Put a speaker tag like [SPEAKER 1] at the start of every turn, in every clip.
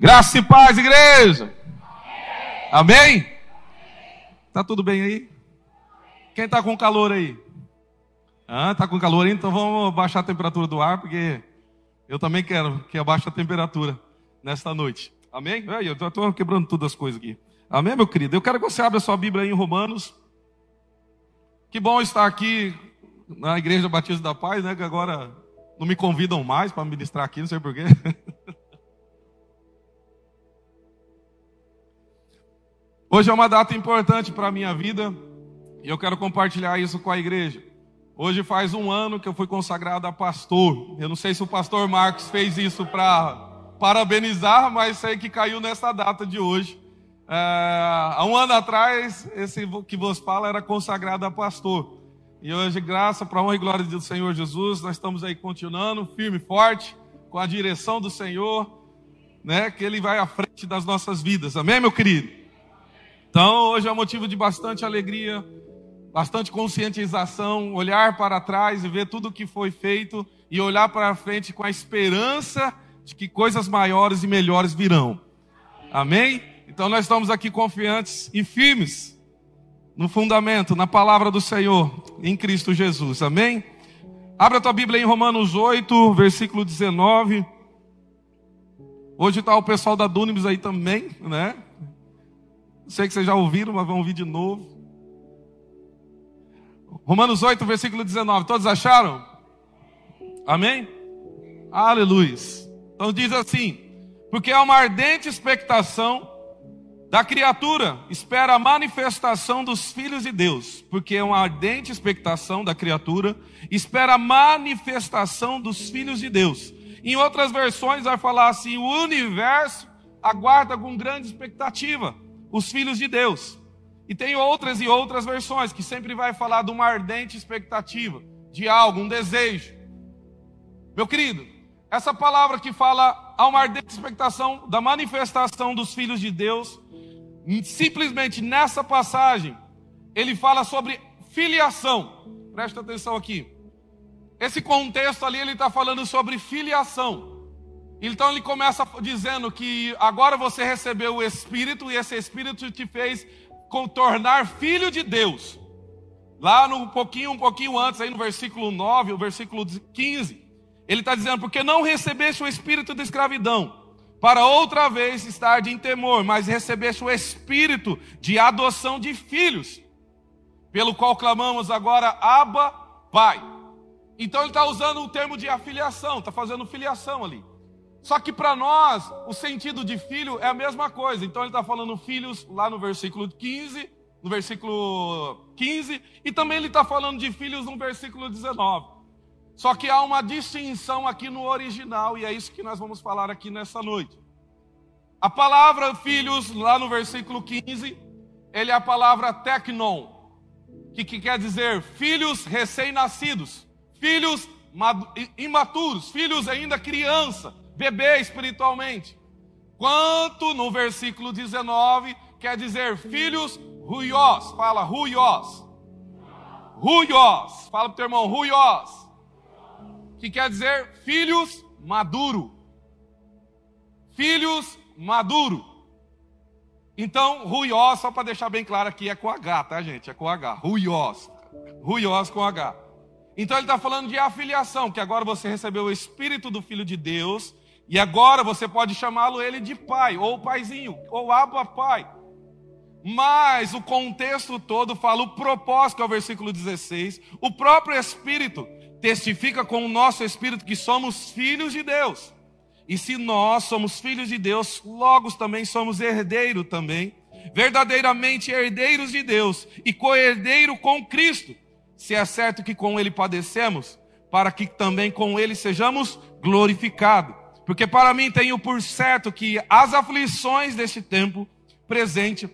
[SPEAKER 1] Graça e paz, igreja. Amém? Tá tudo bem aí? Quem tá com calor aí? Ah, tá com calor aí? Então vamos baixar a temperatura do ar, porque eu também quero que abaixe a temperatura nesta noite. Amém? Eu estou quebrando todas as coisas aqui. Amém, meu querido? Eu quero que você abra sua Bíblia aí em Romanos. Que bom estar aqui na Igreja Batista da Paz, né? Que agora não me convidam mais para ministrar aqui, não sei porquê. Hoje é uma data importante para a minha vida e eu quero compartilhar isso com a igreja. Hoje faz um ano que eu fui consagrado a pastor. Eu não sei se o pastor Marcos fez isso para parabenizar, mas sei que caiu nessa data de hoje. É, há um ano atrás, esse que vos fala era consagrado a pastor. E hoje, graça para a honra e glória do Senhor Jesus, nós estamos aí continuando, firme e forte, com a direção do Senhor, né? Que Ele vai à frente das nossas vidas. Amém, meu querido? Então, hoje é motivo de bastante alegria, bastante conscientização, olhar para trás e ver tudo o que foi feito e olhar para frente com a esperança de que coisas maiores e melhores virão. Amém? Então, nós estamos aqui confiantes e firmes no fundamento, na palavra do Senhor, em Cristo Jesus. Amém? Abra a tua Bíblia em Romanos 8, versículo 19. Hoje está o pessoal da Dunamis aí também, né? Sei que vocês já ouviram, mas vão ouvir de novo. Romanos 8, versículo 19. Todos acharam? Amém? Aleluia. Então diz assim: Porque há uma ardente expectação da criatura, espera a manifestação dos filhos de Deus. Porque é uma ardente expectação da criatura, espera a manifestação dos filhos de Deus. Em outras versões vai falar assim: o universo aguarda com grande expectativa os filhos de Deus. E tem outras e outras versões que sempre vai falar de uma ardente expectativa, de algo, um desejo. Meu querido, essa palavra que fala há uma ardente expectação da manifestação dos filhos de Deus, simplesmente nessa passagem, ele fala sobre filiação. Presta atenção aqui. Esse contexto ali, ele está falando sobre filiação. Então ele começa dizendo que agora você recebeu o Espírito e esse Espírito te fez tornar filho de Deus. Lá no pouquinho, um pouquinho antes, aí no versículo 9, o versículo 15, ele está dizendo, porque não recebeste o espírito de escravidão, para outra vez estar em temor, mas recebeste o espírito de adoção de filhos, pelo qual clamamos agora, Abba, Pai. Então ele está usando o termo de afiliação, está fazendo filiação ali. Só que para nós, o sentido de filho é a mesma coisa. Então ele está falando filhos lá no versículo 15, no versículo 15, e também ele está falando de filhos no versículo 19. Só que há uma distinção aqui no original, e é isso que nós vamos falar aqui nessa noite. A palavra filhos, lá no versículo 15, ele é a palavra teknon, que, que quer dizer filhos recém-nascidos, filhos imaturos, filhos ainda criança, bebê espiritualmente. Quanto no versículo 19 quer dizer filhos ruiós, fala ruiós. Ruiós, fala para o teu irmão ruiós. Que quer dizer filhos maduro. Filhos maduro. Então, ruiós, só para deixar bem claro aqui, é com H, tá, gente? É com H. Ruiós. Ruiós com H. Então ele está falando de afiliação, que agora você recebeu o Espírito do Filho de Deus e agora você pode chamá-lo ele de pai, ou paizinho, ou aba pai. Mas o contexto todo fala o propósito, é o versículo 16. O próprio Espírito testifica com o nosso Espírito que somos filhos de Deus. E se nós somos filhos de Deus, logo também somos herdeiro também, verdadeiramente herdeiros de Deus e co-herdeiro com Cristo. Se é certo que com ele padecemos, para que também com ele sejamos glorificados. Porque para mim tenho por certo que as aflições deste tempo presente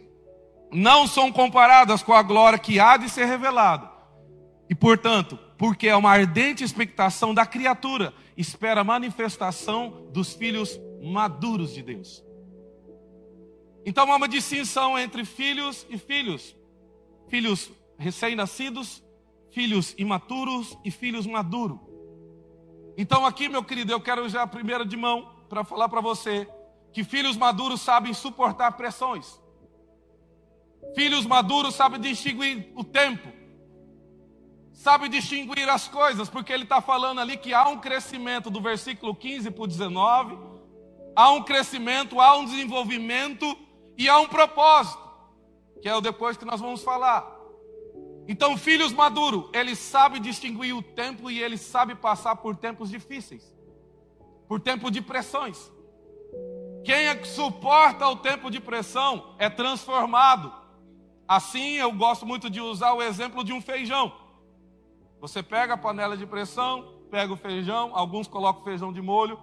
[SPEAKER 1] não são comparadas com a glória que há de ser revelada. E portanto, porque é uma ardente expectação da criatura, espera a manifestação dos filhos maduros de Deus. Então há uma distinção entre filhos e filhos. Filhos recém-nascidos, filhos imaturos e filhos maduros. Então, aqui, meu querido, eu quero já primeiro de mão para falar para você que filhos maduros sabem suportar pressões. Filhos maduros sabem distinguir o tempo, sabem distinguir as coisas, porque ele está falando ali que há um crescimento do versículo 15 para o 19, há um crescimento, há um desenvolvimento e há um propósito, que é o depois que nós vamos falar. Então, filhos maduros, ele sabe distinguir o tempo e ele sabe passar por tempos difíceis, por tempo de pressões. Quem é que suporta o tempo de pressão é transformado. Assim, eu gosto muito de usar o exemplo de um feijão. Você pega a panela de pressão, pega o feijão, alguns colocam feijão de molho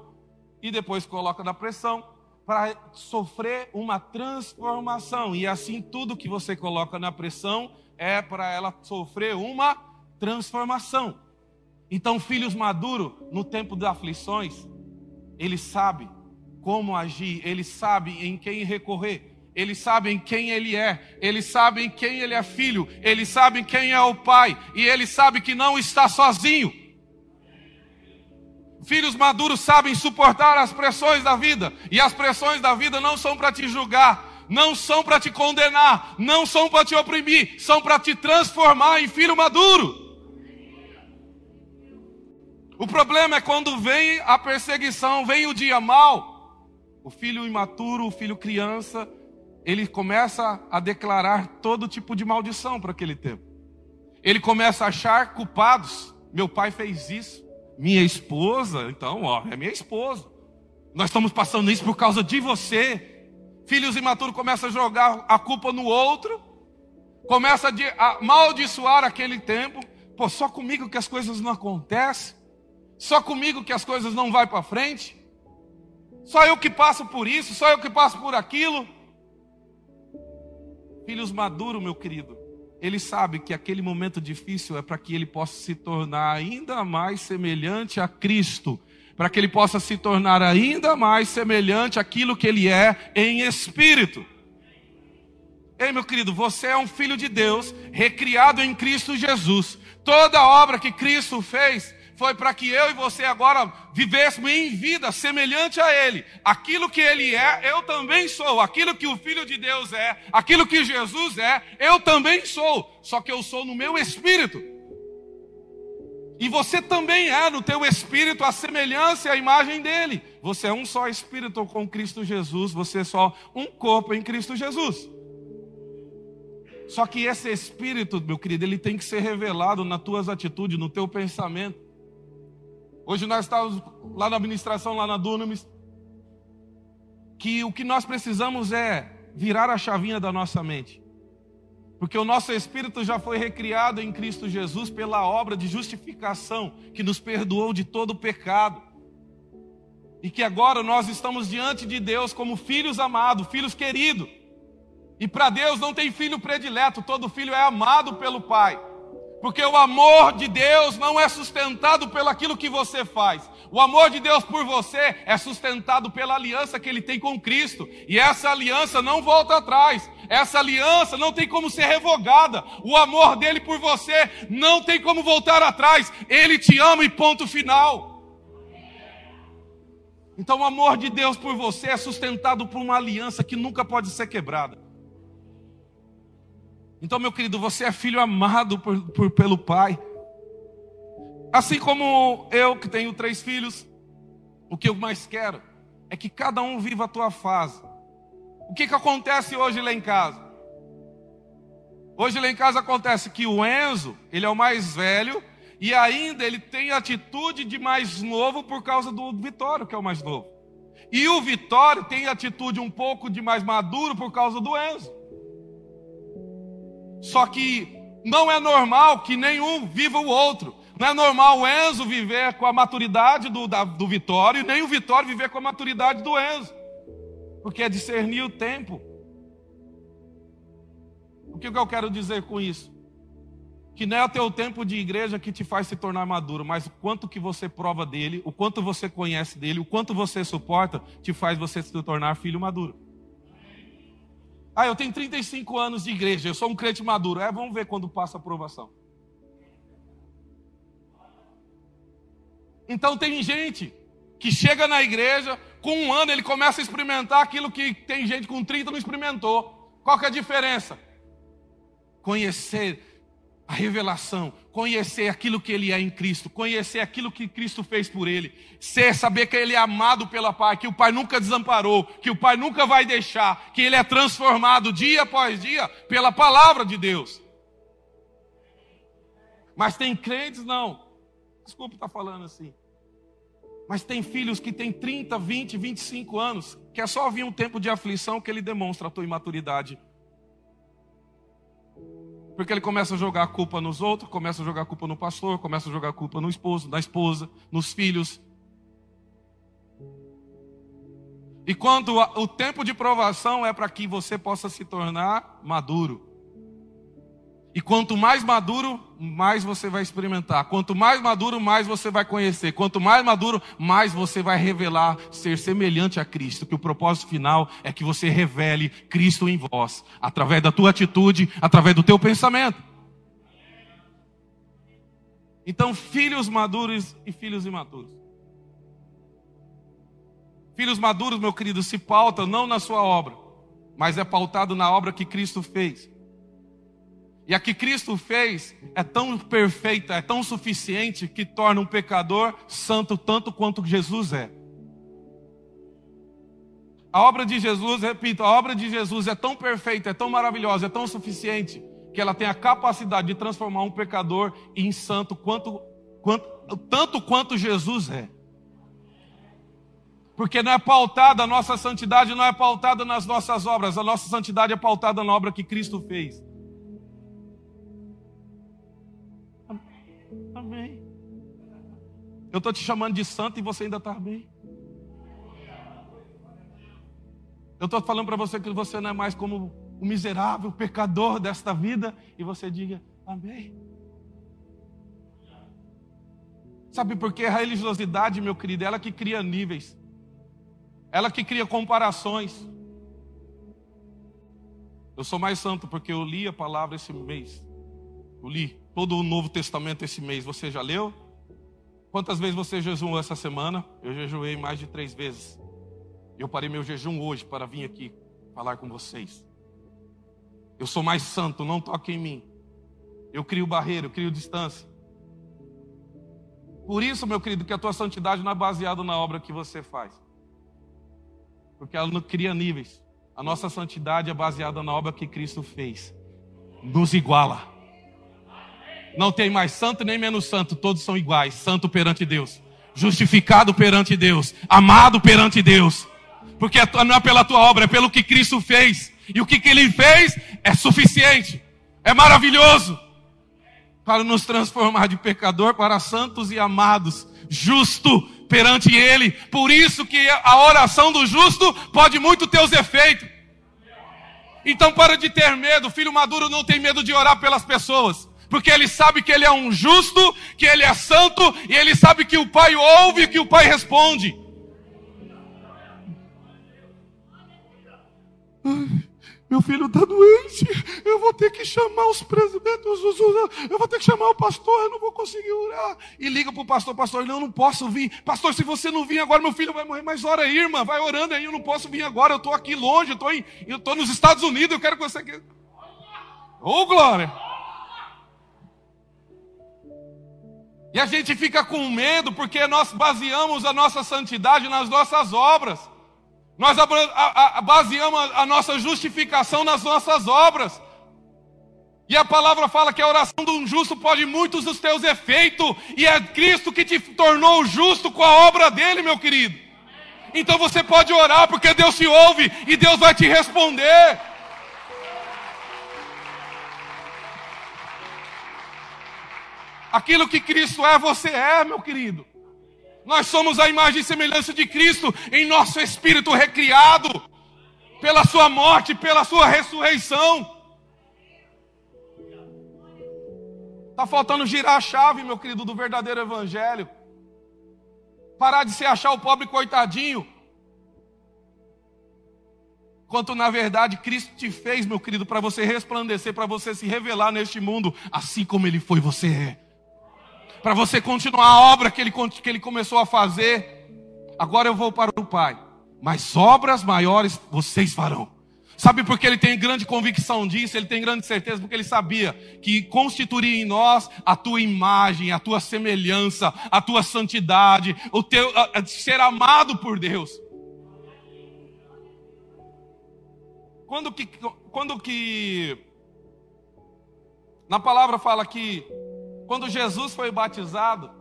[SPEAKER 1] e depois coloca na pressão para sofrer uma transformação. E assim tudo que você coloca na pressão é para ela sofrer uma transformação. Então, filhos maduros, no tempo das aflições, ele sabe como agir, ele sabe em quem recorrer, eles sabem quem ele é, eles sabem quem ele é filho, eles sabem quem é o pai, e ele sabe que não está sozinho. Filhos maduros sabem suportar as pressões da vida, e as pressões da vida não são para te julgar, não são para te condenar, não são para te oprimir, são para te transformar em filho maduro. O problema é quando vem a perseguição, vem o dia mal, o filho imaturo, o filho criança, ele começa a declarar todo tipo de maldição para aquele tempo. Ele começa a achar culpados. Meu pai fez isso, minha esposa, então, ó, é minha esposa. Nós estamos passando isso por causa de você. Filhos imaturos começam a jogar a culpa no outro, começa a amaldiçoar aquele tempo. Pô, só comigo que as coisas não acontecem, só comigo que as coisas não vão para frente, só eu que passo por isso, só eu que passo por aquilo. Filhos maduros, meu querido, ele sabe que aquele momento difícil é para que ele possa se tornar ainda mais semelhante a Cristo para que ele possa se tornar ainda mais semelhante àquilo que ele é em espírito. Ei, meu querido, você é um filho de Deus, recriado em Cristo Jesus. Toda obra que Cristo fez foi para que eu e você agora vivêssemos em vida semelhante a Ele. Aquilo que Ele é, eu também sou. Aquilo que o Filho de Deus é, aquilo que Jesus é, eu também sou. Só que eu sou no meu espírito. E você também é no teu espírito a semelhança e a imagem dele. Você é um só espírito com Cristo Jesus, você é só um corpo em Cristo Jesus. Só que esse espírito, meu querido, ele tem que ser revelado nas tuas atitudes, no teu pensamento. Hoje nós estávamos lá na administração, lá na Dunamis, que o que nós precisamos é virar a chavinha da nossa mente. Porque o nosso espírito já foi recriado em Cristo Jesus pela obra de justificação que nos perdoou de todo o pecado. E que agora nós estamos diante de Deus como filhos amados, filhos queridos. E para Deus não tem filho predileto, todo filho é amado pelo Pai. Porque o amor de Deus não é sustentado pelo aquilo que você faz. O amor de Deus por você é sustentado pela aliança que ele tem com Cristo. E essa aliança não volta atrás. Essa aliança não tem como ser revogada. O amor dele por você não tem como voltar atrás. Ele te ama e ponto final. Então, o amor de Deus por você é sustentado por uma aliança que nunca pode ser quebrada. Então, meu querido, você é filho amado por, por, pelo Pai. Assim como eu, que tenho três filhos, o que eu mais quero é que cada um viva a tua fase. O que, que acontece hoje lá em casa? Hoje lá em casa acontece que o Enzo, ele é o mais velho, e ainda ele tem atitude de mais novo por causa do Vitório, que é o mais novo. E o Vitório tem atitude um pouco de mais maduro por causa do Enzo. Só que não é normal que nenhum viva o outro. Não é normal o Enzo viver com a maturidade do, da, do Vitório, nem o Vitório viver com a maturidade do Enzo porque é discernir o tempo. O que eu quero dizer com isso? Que não é o teu tempo de igreja que te faz se tornar maduro, mas o quanto que você prova dele, o quanto você conhece dele, o quanto você suporta, te faz você se tornar filho maduro. Ah, eu tenho 35 anos de igreja, eu sou um crente maduro. É, vamos ver quando passa a aprovação. Então tem gente que chega na igreja, com um ano ele começa a experimentar aquilo que tem gente com 30 não experimentou. Qual que é a diferença? Conhecer a revelação, conhecer aquilo que ele é em Cristo, conhecer aquilo que Cristo fez por ele, ser, saber que ele é amado pela Pai, que o Pai nunca desamparou, que o Pai nunca vai deixar, que ele é transformado dia após dia pela palavra de Deus. Mas tem crentes não. Desculpa estar falando assim. Mas tem filhos que têm 30, 20, 25 anos, que é só vir um tempo de aflição que ele demonstra a tua imaturidade porque ele começa a jogar a culpa nos outros, começa a jogar a culpa no pastor, começa a jogar a culpa no esposo, na esposa, nos filhos. E quando o tempo de provação é para que você possa se tornar maduro. E quanto mais maduro, mais você vai experimentar. Quanto mais maduro, mais você vai conhecer. Quanto mais maduro, mais você vai revelar ser semelhante a Cristo. Que o propósito final é que você revele Cristo em vós, através da tua atitude, através do teu pensamento. Então, filhos maduros e filhos imaturos. Filhos maduros, meu querido, se pautam não na sua obra, mas é pautado na obra que Cristo fez. E a que Cristo fez é tão perfeita, é tão suficiente que torna um pecador santo tanto quanto Jesus é. A obra de Jesus, repito, a obra de Jesus é tão perfeita, é tão maravilhosa, é tão suficiente que ela tem a capacidade de transformar um pecador em santo quanto, quanto, tanto quanto Jesus é. Porque não é pautada, a nossa santidade não é pautada nas nossas obras, a nossa santidade é pautada na obra que Cristo fez. Amém. Eu estou te chamando de santo e você ainda está bem. Eu estou falando para você que você não é mais como o miserável pecador desta vida e você diga amém. Sabe por que a religiosidade, meu querido, é ela que cria níveis, ela que cria comparações. Eu sou mais santo porque eu li a palavra esse mês. Eu li todo o Novo Testamento esse mês. Você já leu? Quantas vezes você jejuou essa semana? Eu jejuei mais de três vezes. Eu parei meu jejum hoje para vir aqui falar com vocês. Eu sou mais santo, não toque em mim. Eu crio barreira, eu crio distância. Por isso, meu querido, que a tua santidade não é baseada na obra que você faz. Porque ela não cria níveis. A nossa santidade é baseada na obra que Cristo fez. Nos iguala. Não tem mais santo nem menos santo, todos são iguais, santo perante Deus, justificado perante Deus, amado perante Deus. Porque não é pela tua obra, é pelo que Cristo fez. E o que, que ele fez é suficiente, é maravilhoso para nos transformar de pecador para santos e amados, justo perante Ele. Por isso que a oração do justo pode muito ter os efeitos. Então para de ter medo, filho maduro não tem medo de orar pelas pessoas porque ele sabe que ele é um justo, que ele é santo, e ele sabe que o Pai ouve e que o Pai responde. Meu filho está doente, eu vou ter que chamar os presidentes, eu vou ter que chamar o pastor, eu não vou conseguir orar. E liga para o pastor, pastor, não, eu não posso vir. Pastor, se você não vir agora, meu filho vai morrer. Mas ora aí, irmã, vai orando aí, eu não posso vir agora, eu estou aqui longe, eu estou nos Estados Unidos, eu quero que você... Ô, oh, glória! E a gente fica com medo porque nós baseamos a nossa santidade nas nossas obras. Nós baseamos a nossa justificação nas nossas obras. E a palavra fala que a oração de um justo pode muitos dos teus efeitos, e é Cristo que te tornou justo com a obra dele, meu querido. Então você pode orar porque Deus te ouve e Deus vai te responder. Aquilo que Cristo é, você é, meu querido. Nós somos a imagem e semelhança de Cristo em nosso espírito recriado pela sua morte, pela sua ressurreição. Está faltando girar a chave, meu querido, do verdadeiro evangelho. Parar de se achar o pobre coitadinho. Quanto na verdade Cristo te fez, meu querido, para você resplandecer, para você se revelar neste mundo, assim como Ele foi, você é para você continuar a obra que ele, que ele começou a fazer. Agora eu vou para o Pai, mas obras maiores vocês farão. Sabe por que ele tem grande convicção disso? Ele tem grande certeza porque ele sabia que constituiria em nós a tua imagem, a tua semelhança, a tua santidade, o teu a, a ser amado por Deus. Quando que, quando que na palavra fala que quando Jesus foi batizado,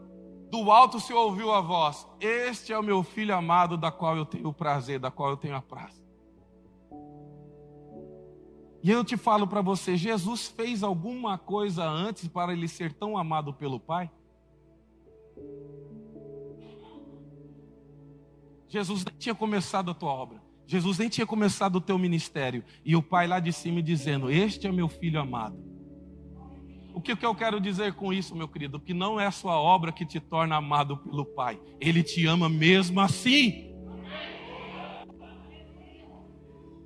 [SPEAKER 1] do alto se ouviu a voz: Este é o meu filho amado, da qual eu tenho o prazer, da qual eu tenho a praça. E eu te falo para você: Jesus fez alguma coisa antes para ele ser tão amado pelo Pai? Jesus nem tinha começado a tua obra. Jesus nem tinha começado o teu ministério. E o Pai lá de cima dizendo: Este é meu filho amado. O que, que eu quero dizer com isso, meu querido? Que não é a sua obra que te torna amado pelo Pai. Ele te ama mesmo assim.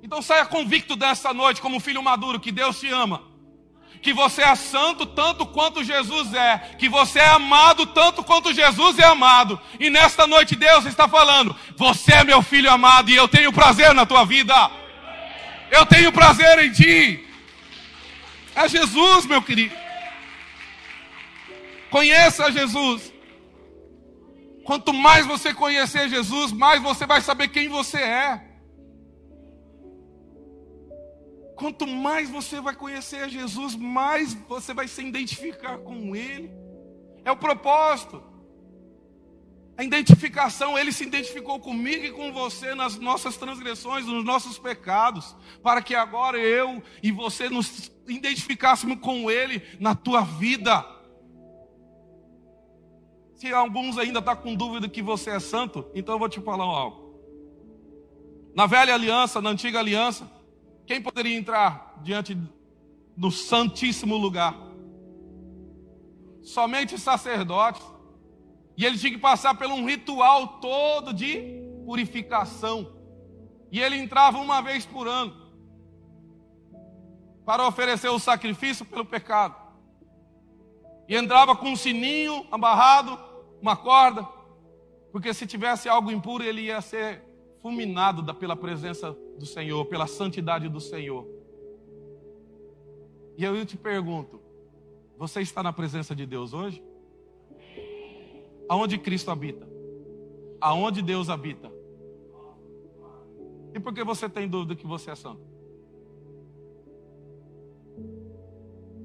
[SPEAKER 1] Então saia convicto dessa noite, como filho maduro, que Deus te ama. Que você é santo tanto quanto Jesus é. Que você é amado tanto quanto Jesus é amado. E nesta noite Deus está falando: Você é meu filho amado e eu tenho prazer na tua vida. Eu tenho prazer em ti. É Jesus, meu querido. Conheça Jesus. Quanto mais você conhecer Jesus, mais você vai saber quem você é. Quanto mais você vai conhecer Jesus, mais você vai se identificar com Ele. É o propósito. A identificação, Ele se identificou comigo e com você nas nossas transgressões, nos nossos pecados, para que agora eu e você nos identificássemos com Ele na tua vida. Se alguns ainda estão tá com dúvida que você é santo, então eu vou te falar algo. Na velha aliança, na antiga aliança, quem poderia entrar diante do santíssimo lugar? Somente sacerdotes. E ele tinha que passar por um ritual todo de purificação. E ele entrava uma vez por ano para oferecer o sacrifício pelo pecado. E entrava com um sininho amarrado uma corda, porque se tivesse algo impuro, ele ia ser fulminado pela presença do Senhor, pela santidade do Senhor. E eu te pergunto: você está na presença de Deus hoje? Aonde Cristo habita? Aonde Deus habita? E por que você tem dúvida que você é santo?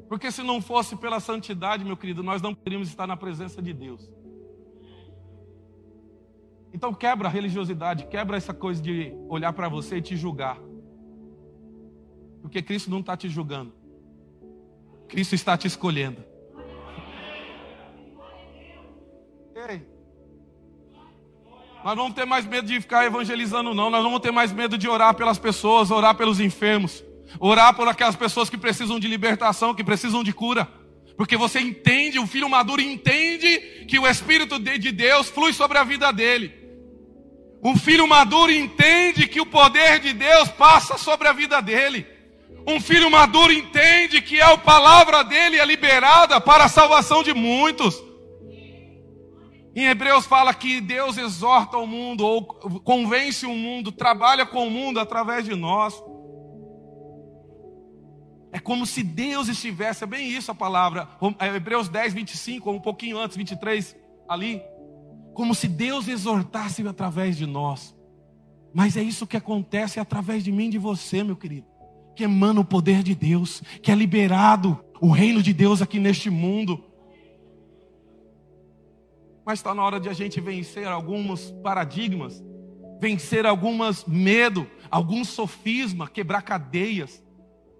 [SPEAKER 1] Porque se não fosse pela santidade, meu querido, nós não poderíamos estar na presença de Deus. Então quebra a religiosidade, quebra essa coisa de olhar para você e te julgar. Porque Cristo não está te julgando. Cristo está te escolhendo. Ei. Nós vamos ter mais medo de ficar evangelizando, não. Nós vamos ter mais medo de orar pelas pessoas, orar pelos enfermos, orar por aquelas pessoas que precisam de libertação, que precisam de cura. Porque você entende, o filho maduro entende que o Espírito de Deus flui sobre a vida dele. Um filho maduro entende que o poder de Deus passa sobre a vida dele. Um filho maduro entende que a palavra dele é liberada para a salvação de muitos. Em Hebreus fala que Deus exorta o mundo, ou convence o mundo, trabalha com o mundo através de nós. É como se Deus estivesse, é bem isso a palavra, é Hebreus 10, 25, ou um pouquinho antes, 23, ali como se Deus exortasse através de nós. Mas é isso que acontece através de mim e de você, meu querido. Que emana o poder de Deus, que é liberado o reino de Deus aqui neste mundo. Mas está na hora de a gente vencer alguns paradigmas, vencer alguns medo, alguns sofisma, quebrar cadeias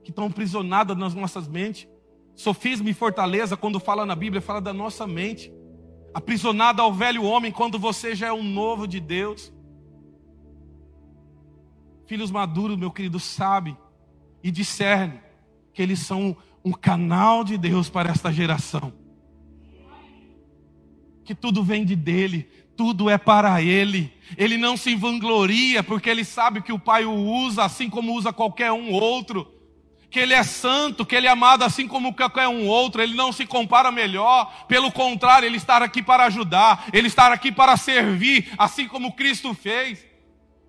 [SPEAKER 1] que estão aprisionadas nas nossas mentes. Sofisma e fortaleza, quando fala na Bíblia, fala da nossa mente aprisionado ao velho homem, quando você já é um novo de Deus. Filhos maduros, meu querido, sabe e discerne que eles são um canal de Deus para esta geração. Que tudo vem de dele, tudo é para ele. Ele não se vangloria porque ele sabe que o Pai o usa assim como usa qualquer um outro. Que ele é santo, que ele é amado assim como qualquer um outro, ele não se compara melhor, pelo contrário, ele está aqui para ajudar, ele está aqui para servir, assim como Cristo fez.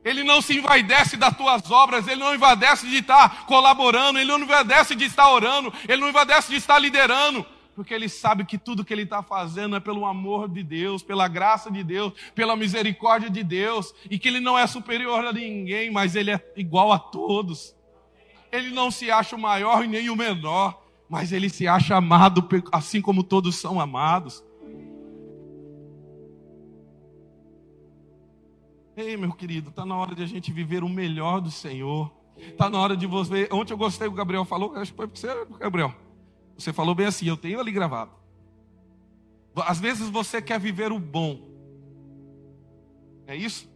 [SPEAKER 1] Ele não se envaidece das tuas obras, ele não envaidece de estar colaborando, ele não envaidece de estar orando, ele não envaidece de estar liderando, porque ele sabe que tudo que ele está fazendo é pelo amor de Deus, pela graça de Deus, pela misericórdia de Deus, e que ele não é superior a ninguém, mas ele é igual a todos. Ele não se acha o maior e nem o menor, mas ele se acha amado assim como todos são amados. Ei, meu querido, está na hora de a gente viver o melhor do Senhor. Está na hora de você. Ontem eu gostei, o Gabriel falou, acho que foi você, Gabriel. Você falou bem assim, eu tenho ali gravado. Às vezes você quer viver o bom. É isso?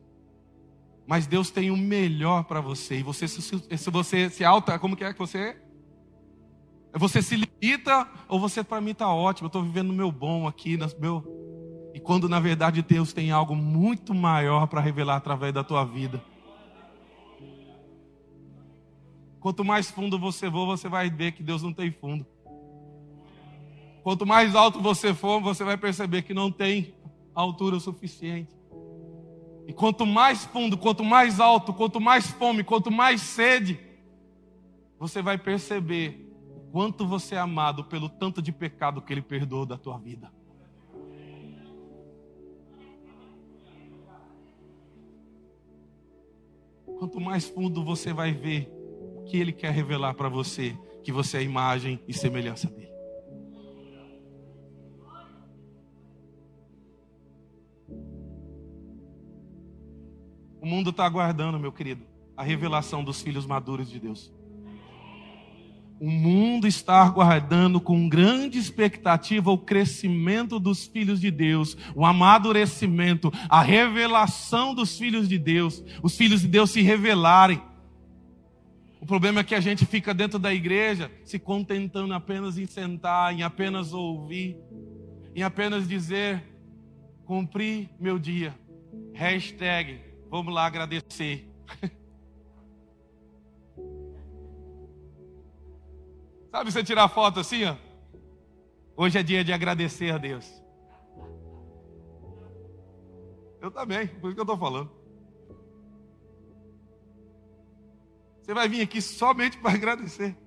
[SPEAKER 1] Mas Deus tem o melhor para você. E você, se você se alta, como que é que você é? Você se limita ou você para mim está ótimo, eu estou vivendo o meu bom aqui, meu... E quando na verdade Deus tem algo muito maior para revelar através da tua vida. Quanto mais fundo você for, você vai ver que Deus não tem fundo. Quanto mais alto você for, você vai perceber que não tem altura suficiente. E quanto mais fundo, quanto mais alto, quanto mais fome, quanto mais sede, você vai perceber o quanto você é amado pelo tanto de pecado que Ele perdoou da tua vida. Quanto mais fundo você vai ver o que Ele quer revelar para você, que você é a imagem e semelhança dele. O mundo está aguardando, meu querido, a revelação dos filhos maduros de Deus. O mundo está aguardando com grande expectativa o crescimento dos filhos de Deus, o amadurecimento, a revelação dos filhos de Deus, os filhos de Deus se revelarem. O problema é que a gente fica dentro da igreja se contentando apenas em sentar, em apenas ouvir, em apenas dizer: cumpri meu dia. Hashtag Vamos lá agradecer. Sabe você tirar foto assim, ó? Hoje é dia de agradecer a Deus. Eu também, por isso que eu estou falando. Você vai vir aqui somente para agradecer.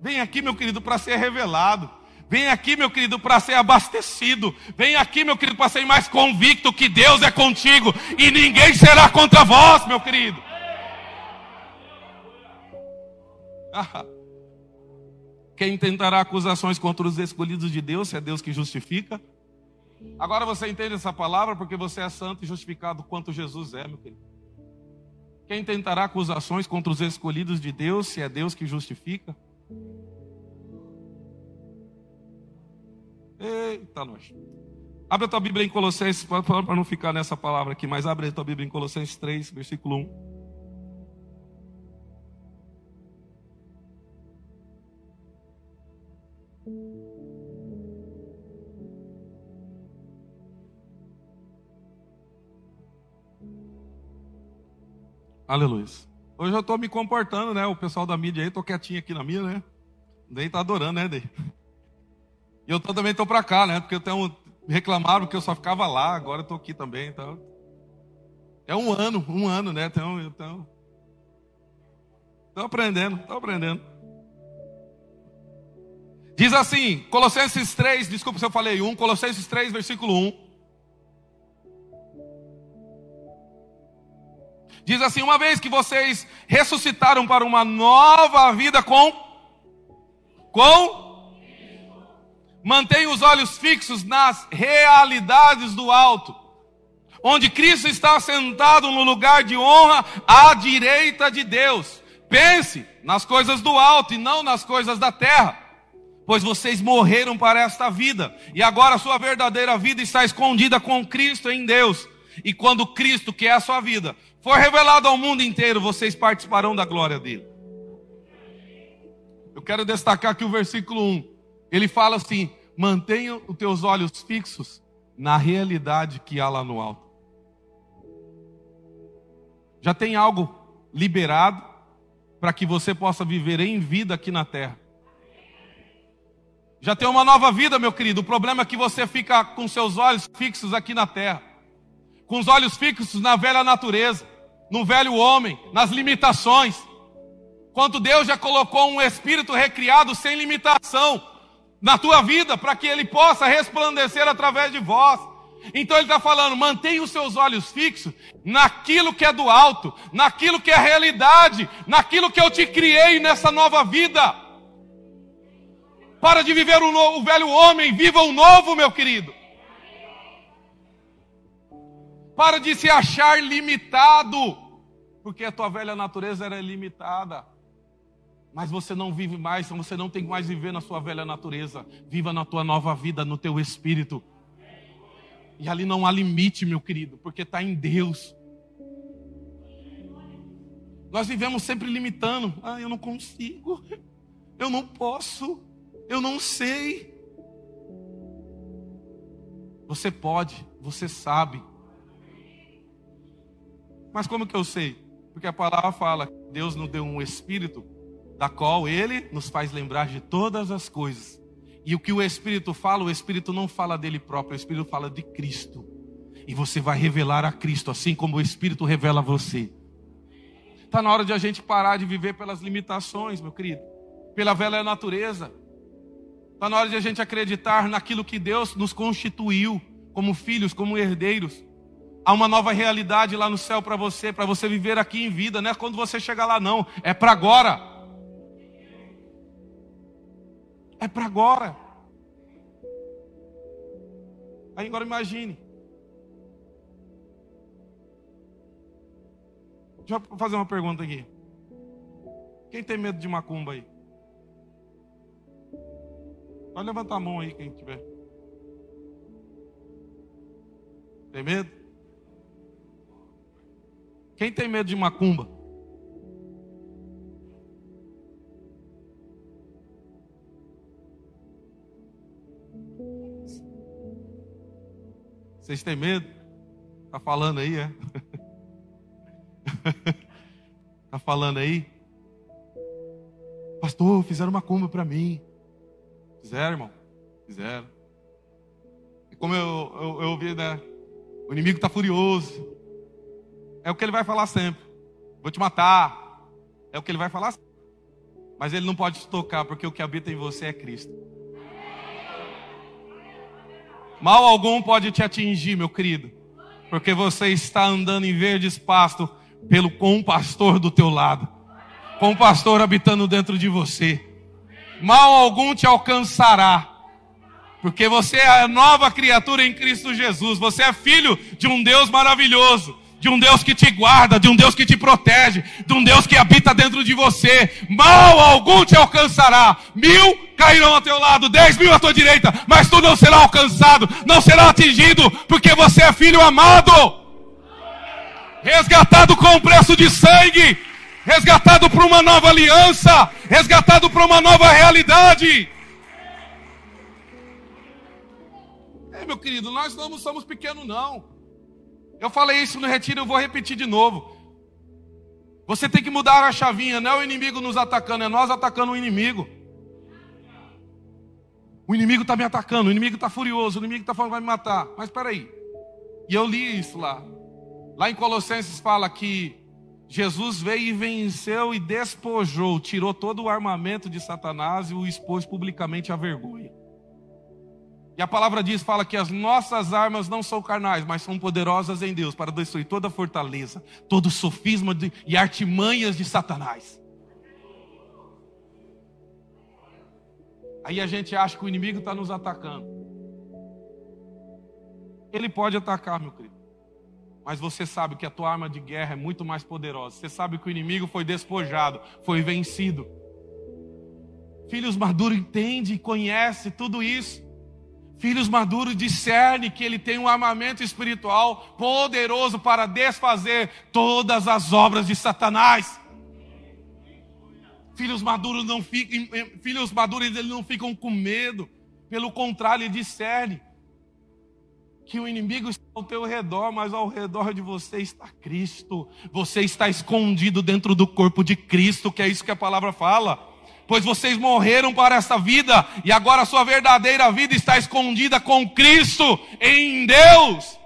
[SPEAKER 1] Vem aqui, meu querido, para ser revelado. Vem aqui, meu querido, para ser abastecido. Vem aqui, meu querido, para ser mais convicto que Deus é contigo e ninguém será contra vós, meu querido. Quem tentará acusações contra os escolhidos de Deus, se é Deus que justifica? Agora você entende essa palavra porque você é santo e justificado quanto Jesus é, meu querido. Quem tentará acusações contra os escolhidos de Deus, se é Deus que justifica? Eita, nós. Abre a tua Bíblia em Colossenses, para não ficar nessa palavra aqui, mas abre a tua Bíblia em Colossenses 3, versículo 1. Aleluia. Hoje eu estou me comportando, né? O pessoal da mídia aí, estou quietinho aqui na minha, né? Nem está adorando, né, Dei? E eu também estou para cá, né? Porque eu tenho, reclamaram que eu só ficava lá, agora eu estou aqui também. Então, é um ano, um ano, né? Então, então, estou aprendendo, estou aprendendo. Diz assim, Colossenses 3, desculpa se eu falei 1, Colossenses 3, versículo 1. Diz assim: uma vez que vocês ressuscitaram para uma nova vida com com Mantenha os olhos fixos nas realidades do alto, onde Cristo está sentado no lugar de honra à direita de Deus. Pense nas coisas do alto e não nas coisas da terra, pois vocês morreram para esta vida e agora a sua verdadeira vida está escondida com Cristo em Deus. E quando Cristo, que é a sua vida, for revelado ao mundo inteiro, vocês participarão da glória dele. Eu quero destacar aqui o versículo 1 ele fala assim: mantenha os teus olhos fixos na realidade que há lá no alto. Já tem algo liberado, para que você possa viver em vida aqui na terra. Já tem uma nova vida, meu querido. O problema é que você fica com seus olhos fixos aqui na terra, com os olhos fixos na velha natureza, no velho homem, nas limitações. Quanto Deus já colocou um espírito recriado sem limitação na tua vida, para que ele possa resplandecer através de vós. Então ele está falando: mantenha os seus olhos fixos naquilo que é do alto, naquilo que é realidade, naquilo que eu te criei nessa nova vida. Para de viver o, novo, o velho homem, viva o novo, meu querido. Para de se achar limitado, porque a tua velha natureza era limitada. Mas você não vive mais, você não tem mais viver na sua velha natureza. Viva na tua nova vida, no teu espírito. E ali não há limite, meu querido, porque está em Deus. Nós vivemos sempre limitando. Ah, eu não consigo. Eu não posso. Eu não sei. Você pode, você sabe. Mas como que eu sei? Porque a palavra fala: Deus nos deu um espírito, da qual Ele nos faz lembrar de todas as coisas. E o que o Espírito fala, o Espírito não fala dele próprio, o Espírito fala de Cristo. E você vai revelar a Cristo, assim como o Espírito revela a você. Está na hora de a gente parar de viver pelas limitações, meu querido, pela velha natureza. Está na hora de a gente acreditar naquilo que Deus nos constituiu como filhos, como herdeiros. Há uma nova realidade lá no céu para você, para você viver aqui em vida, não é quando você chegar lá, não, é para agora. É para agora. Aí agora imagine. Deixa eu fazer uma pergunta aqui. Quem tem medo de macumba aí? Pode levantar a mão aí, quem tiver. Tem medo? Quem tem medo de macumba? Vocês têm medo? Tá falando aí, é? tá falando aí? Pastor, fizeram uma cumba para mim. Fizeram, irmão? Fizeram. E como eu, eu, eu ouvi, né? O inimigo está furioso. É o que ele vai falar sempre. Vou te matar. É o que ele vai falar sempre. Mas ele não pode te tocar, porque o que habita em você é Cristo. Mal algum pode te atingir, meu querido, porque você está andando em verdes pastos pelo com um pastor do teu lado, com um pastor habitando dentro de você. Mal algum te alcançará, porque você é nova criatura em Cristo Jesus. Você é filho de um Deus maravilhoso de um Deus que te guarda, de um Deus que te protege, de um Deus que habita dentro de você. Mal algum te alcançará. Mil cairão ao teu lado, dez mil à tua direita, mas tu não será alcançado, não será atingido, porque você é filho amado, resgatado com o preço de sangue, resgatado para uma nova aliança, resgatado para uma nova realidade. É, meu querido, nós não somos pequenos, não. Eu falei isso no retiro, eu vou repetir de novo. Você tem que mudar a chavinha, não é o inimigo nos atacando, é nós atacando o inimigo. O inimigo está me atacando, o inimigo está furioso, o inimigo está falando que vai me matar. Mas espera aí. E eu li isso lá. Lá em Colossenses fala que Jesus veio e venceu e despojou, tirou todo o armamento de Satanás e o expôs publicamente à vergonha. E a palavra diz, fala que as nossas armas não são carnais, mas são poderosas em Deus para destruir toda fortaleza, todo sofisma de, e artimanhas de Satanás. Aí a gente acha que o inimigo está nos atacando. Ele pode atacar, meu querido. Mas você sabe que a tua arma de guerra é muito mais poderosa. Você sabe que o inimigo foi despojado, foi vencido. Filhos maduros entendem e conhecem tudo isso. Filhos maduros discernem que ele tem um armamento espiritual poderoso para desfazer todas as obras de Satanás. Filhos maduros não ficam, filhos maduros eles não ficam com medo, pelo contrário, ele discerne. que o inimigo está ao teu redor, mas ao redor de você está Cristo. Você está escondido dentro do corpo de Cristo, que é isso que a palavra fala. Pois vocês morreram para essa vida e agora a sua verdadeira vida está escondida com Cristo em Deus.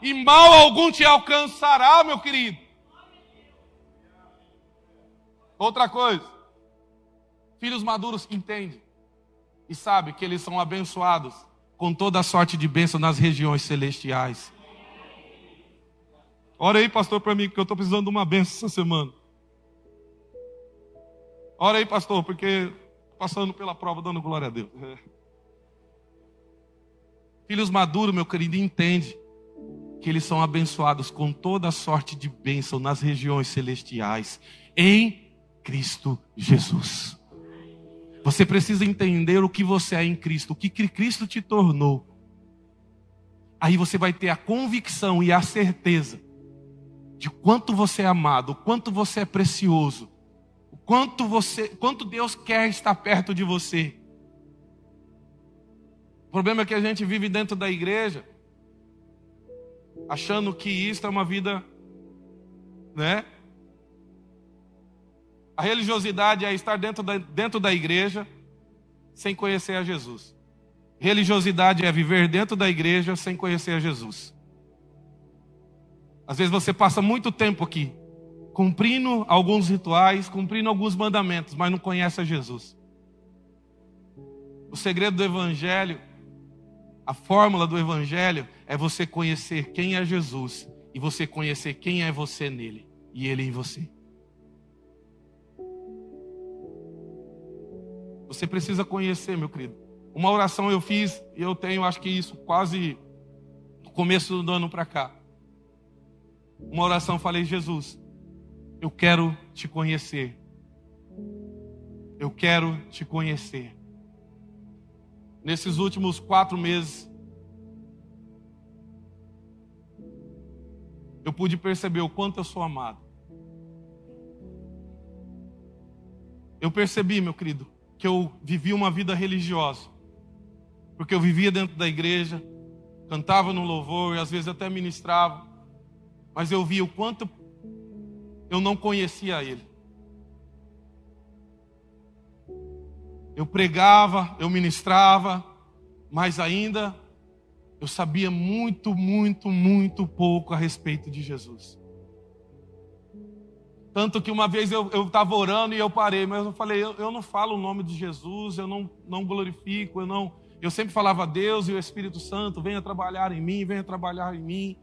[SPEAKER 1] E mal algum te alcançará, meu querido. Outra coisa, filhos maduros entendem e sabem que eles são abençoados com toda a sorte de bênção nas regiões celestiais. Ora aí, pastor, para mim, que eu estou precisando de uma bênção essa semana. Ora aí, pastor, porque passando pela prova, dando glória a Deus. É. Filhos maduros, meu querido, entende que eles são abençoados com toda sorte de bênção nas regiões celestiais, em Cristo Jesus. Você precisa entender o que você é em Cristo, o que Cristo te tornou. Aí você vai ter a convicção e a certeza de quanto você é amado, o quanto você é precioso, quanto você, quanto Deus quer estar perto de você. O problema é que a gente vive dentro da igreja achando que isso é uma vida, né? A religiosidade é estar dentro da, dentro da igreja sem conhecer a Jesus. Religiosidade é viver dentro da igreja sem conhecer a Jesus. Às vezes você passa muito tempo aqui, cumprindo alguns rituais, cumprindo alguns mandamentos, mas não conhece a Jesus. O segredo do Evangelho, a fórmula do Evangelho, é você conhecer quem é Jesus e você conhecer quem é você nele e ele em você. Você precisa conhecer, meu querido. Uma oração eu fiz e eu tenho, acho que isso, quase no começo do ano para cá. Uma oração falei, Jesus, eu quero te conhecer. Eu quero te conhecer. Nesses últimos quatro meses, eu pude perceber o quanto eu sou amado. Eu percebi, meu querido, que eu vivia uma vida religiosa. Porque eu vivia dentro da igreja, cantava no louvor e às vezes até ministrava, mas eu via o quanto eu não conhecia Ele. Eu pregava, eu ministrava, mas ainda eu sabia muito, muito, muito pouco a respeito de Jesus. Tanto que uma vez eu estava orando e eu parei, mas eu falei, eu, eu, não falo o nome de Jesus, eu não, não glorifico, eu não. Eu sempre falava Deus e o Espírito Santo, venha trabalhar em mim, venha trabalhar em mim.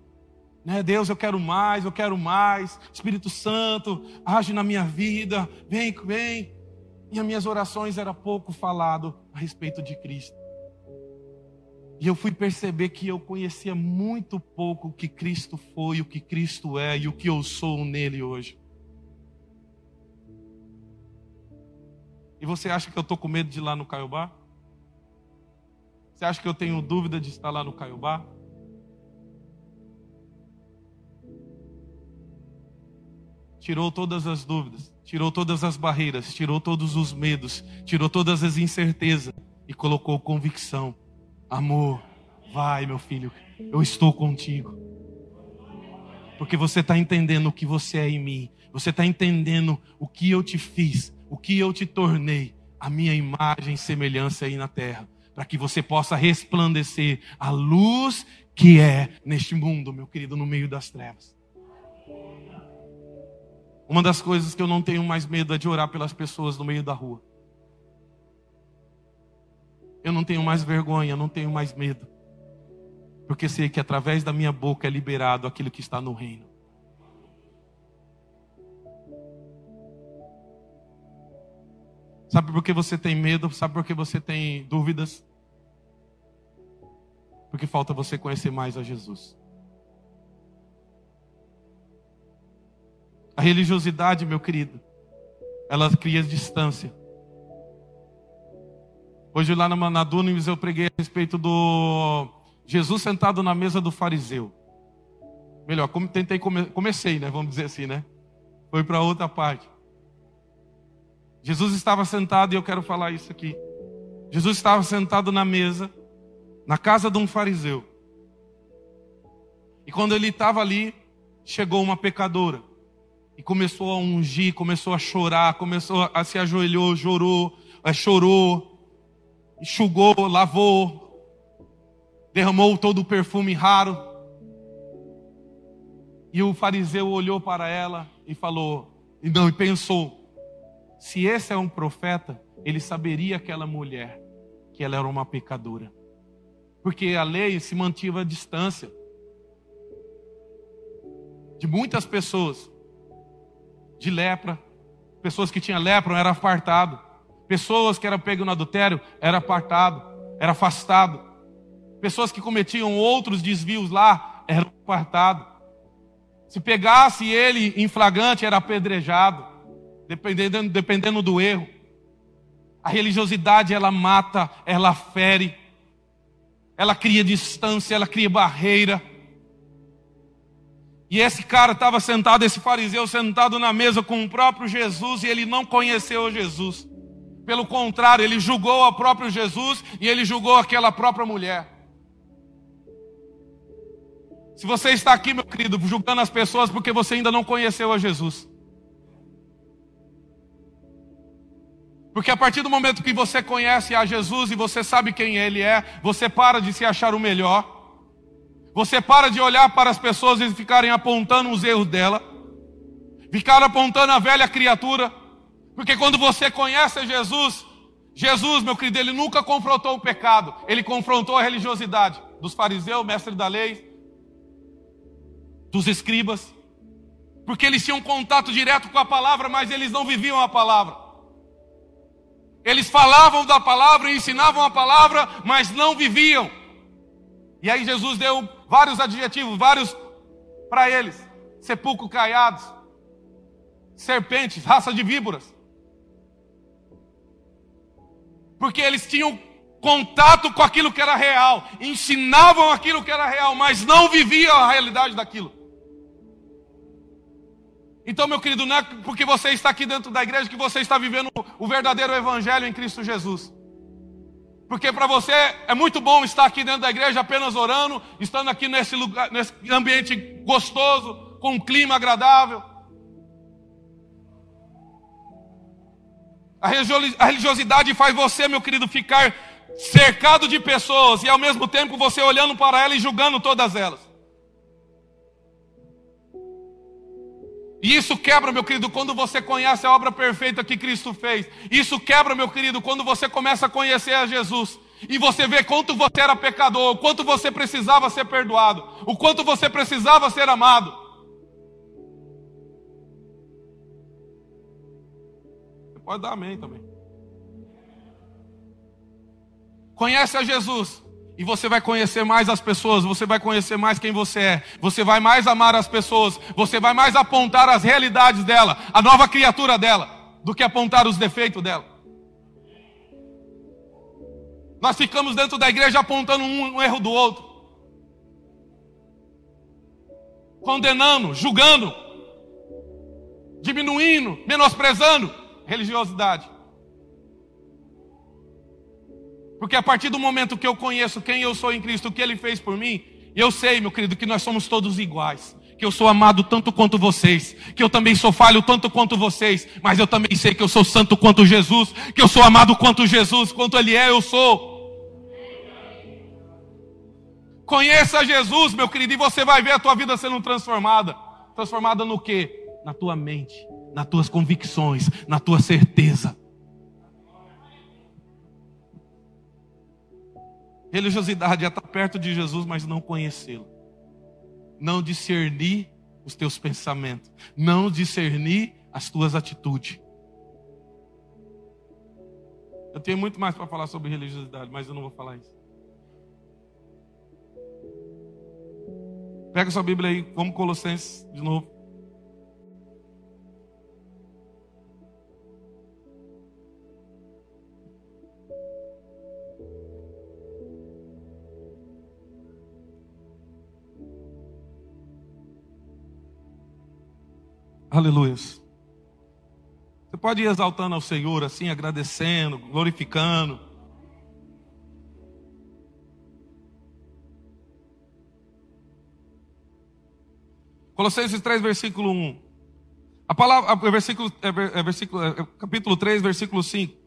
[SPEAKER 1] Né, Deus, eu quero mais, eu quero mais. Espírito Santo, age na minha vida, vem, vem. E as minhas orações era pouco falado a respeito de Cristo. E eu fui perceber que eu conhecia muito pouco o que Cristo foi, o que Cristo é e o que eu sou nele hoje. E você acha que eu estou com medo de ir lá no Caiobá? Você acha que eu tenho dúvida de estar lá no Caiobá? Tirou todas as dúvidas, tirou todas as barreiras, tirou todos os medos, tirou todas as incertezas e colocou convicção. Amor, vai, meu filho, eu estou contigo. Porque você está entendendo o que você é em mim, você está entendendo o que eu te fiz, o que eu te tornei, a minha imagem e semelhança aí na terra, para que você possa resplandecer a luz que é neste mundo, meu querido, no meio das trevas. Uma das coisas que eu não tenho mais medo é de orar pelas pessoas no meio da rua. Eu não tenho mais vergonha, não tenho mais medo. Porque sei que através da minha boca é liberado aquilo que está no reino. Sabe por que você tem medo? Sabe por que você tem dúvidas? Porque falta você conhecer mais a Jesus. A religiosidade, meu querido, ela cria distância. Hoje lá na, na Dunamis eu preguei a respeito do Jesus sentado na mesa do fariseu. Melhor, como tentei comecei, né? Vamos dizer assim, né? Foi para outra parte. Jesus estava sentado, e eu quero falar isso aqui. Jesus estava sentado na mesa, na casa de um fariseu. E quando ele estava ali, chegou uma pecadora e começou a ungir, começou a chorar, começou a se ajoelhou, chorou, eh, chorou, enxugou, lavou, derramou todo o perfume raro. E o fariseu olhou para ela e falou, e não, e pensou: se esse é um profeta, ele saberia aquela mulher que ela era uma pecadora. Porque a lei se mantinha à distância de muitas pessoas de lepra, pessoas que tinham lepra era apartado, pessoas que eram pego no adultério era apartado, era afastado, pessoas que cometiam outros desvios lá eram apartado. Se pegasse ele em flagrante era apedrejado, dependendo, dependendo do erro. A religiosidade ela mata, ela fere, ela cria distância, ela cria barreira. E esse cara estava sentado, esse fariseu sentado na mesa com o próprio Jesus e ele não conheceu Jesus. Pelo contrário, ele julgou o próprio Jesus e ele julgou aquela própria mulher. Se você está aqui, meu querido, julgando as pessoas porque você ainda não conheceu a Jesus. Porque a partir do momento que você conhece a Jesus e você sabe quem ele é, você para de se achar o melhor. Você para de olhar para as pessoas e ficarem apontando os erros dela, ficar apontando a velha criatura, porque quando você conhece Jesus, Jesus, meu querido, ele nunca confrontou o pecado, ele confrontou a religiosidade dos fariseus, mestres da lei, dos escribas, porque eles tinham contato direto com a palavra, mas eles não viviam a palavra. Eles falavam da palavra ensinavam a palavra, mas não viviam. E aí Jesus deu vários adjetivos, vários para eles: sepulcro caiados, serpentes, raça de víboras. Porque eles tinham contato com aquilo que era real, ensinavam aquilo que era real, mas não viviam a realidade daquilo. Então, meu querido, não é porque você está aqui dentro da igreja que você está vivendo o verdadeiro evangelho em Cristo Jesus. Porque para você é muito bom estar aqui dentro da igreja apenas orando, estando aqui nesse lugar, nesse ambiente gostoso, com um clima agradável. A religiosidade faz você, meu querido, ficar cercado de pessoas e ao mesmo tempo você olhando para elas e julgando todas elas. E isso quebra, meu querido, quando você conhece a obra perfeita que Cristo fez. Isso quebra, meu querido, quando você começa a conhecer a Jesus. E você vê quanto você era pecador, o quanto você precisava ser perdoado, o quanto você precisava ser amado. Você pode dar amém também. Conhece a Jesus. E você vai conhecer mais as pessoas, você vai conhecer mais quem você é, você vai mais amar as pessoas, você vai mais apontar as realidades dela, a nova criatura dela, do que apontar os defeitos dela. Nós ficamos dentro da igreja apontando um, um erro do outro, condenando, julgando, diminuindo, menosprezando religiosidade. Porque a partir do momento que eu conheço quem eu sou em Cristo, o que Ele fez por mim, eu sei, meu querido, que nós somos todos iguais. Que eu sou amado tanto quanto vocês. Que eu também sou falho tanto quanto vocês. Mas eu também sei que eu sou santo quanto Jesus. Que eu sou amado quanto Jesus. Quanto Ele é, eu sou. Conheça Jesus, meu querido, e você vai ver a tua vida sendo transformada. Transformada no quê? Na tua mente, nas tuas convicções, na tua certeza. Religiosidade é estar perto de Jesus, mas não conhecê-lo. Não discernir os teus pensamentos. Não discernir as tuas atitudes. Eu tenho muito mais para falar sobre religiosidade, mas eu não vou falar isso. Pega sua Bíblia aí, vamos Colossenses de novo. Aleluia. Você pode ir exaltando ao Senhor assim, agradecendo, glorificando. Colossenses 3, versículo 1. A palavra, versículo, é, é, versículo, é, capítulo 3, versículo 5.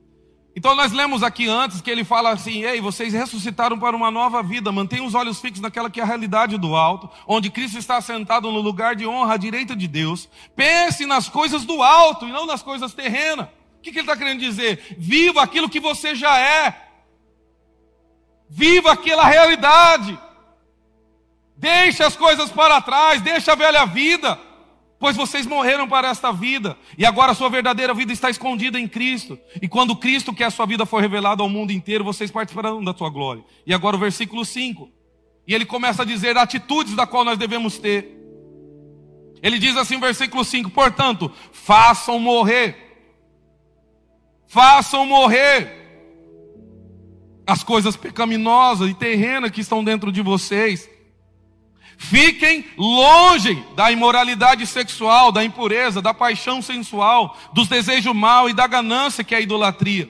[SPEAKER 1] Então nós lemos aqui antes que ele fala assim: Ei, vocês ressuscitaram para uma nova vida, mantenham os olhos fixos naquela que é a realidade do alto, onde Cristo está sentado no lugar de honra à direita de Deus. Pense nas coisas do alto e não nas coisas terrenas. O que, que ele está querendo dizer? Viva aquilo que você já é. Viva aquela realidade. Deixe as coisas para trás, deixe a velha vida pois vocês morreram para esta vida, e agora a sua verdadeira vida está escondida em Cristo. E quando Cristo, que é a sua vida, for revelado ao mundo inteiro, vocês participarão da sua glória. E agora o versículo 5. E ele começa a dizer atitudes da qual nós devemos ter. Ele diz assim, versículo 5: Portanto, façam morrer, façam morrer as coisas pecaminosas e terrenas que estão dentro de vocês Fiquem longe da imoralidade sexual, da impureza, da paixão sensual, dos desejos mal e da ganância que é a idolatria.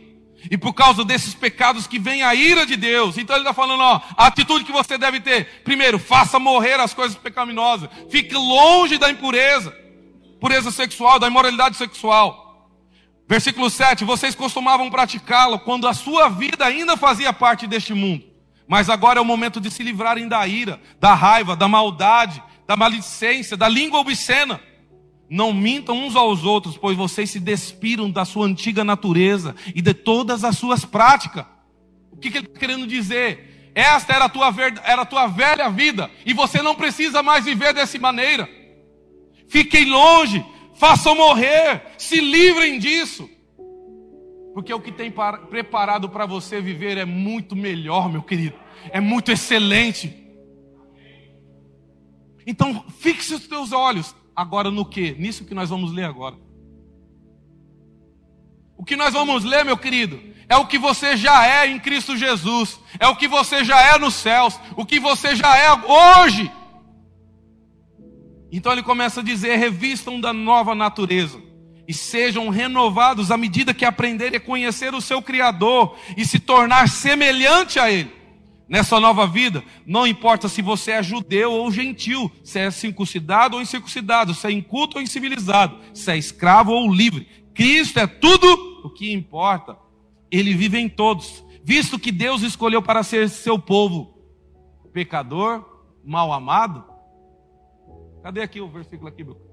[SPEAKER 1] E por causa desses pecados que vem a ira de Deus. Então ele está falando, ó, a atitude que você deve ter. Primeiro, faça morrer as coisas pecaminosas. Fique longe da impureza, pureza sexual, da imoralidade sexual. Versículo 7, vocês costumavam praticá-lo quando a sua vida ainda fazia parte deste mundo. Mas agora é o momento de se livrarem da ira, da raiva, da maldade, da maledicência, da língua obscena. Não mintam uns aos outros, pois vocês se despiram da sua antiga natureza e de todas as suas práticas. O que, que ele está querendo dizer? Esta era a, tua, era a tua velha vida e você não precisa mais viver dessa maneira. Fiquem longe, façam morrer, se livrem disso. Porque o que tem preparado para você viver é muito melhor, meu querido. É muito excelente. Então, fixe os teus olhos agora no que? Nisso que nós vamos ler agora. O que nós vamos ler, meu querido, é o que você já é em Cristo Jesus, é o que você já é nos céus, o que você já é hoje. Então ele começa a dizer: revistam da nova natureza e sejam renovados à medida que aprenderem a conhecer o seu Criador e se tornar semelhante a Ele. Nessa nova vida, não importa se você é judeu ou gentil, se é circuncidado ou incircuncidado, se é inculto ou incivilizado, se é escravo ou livre. Cristo é tudo o que importa. Ele vive em todos, visto que Deus escolheu para ser seu povo pecador, mal amado. Cadê aqui o versículo aqui, meu?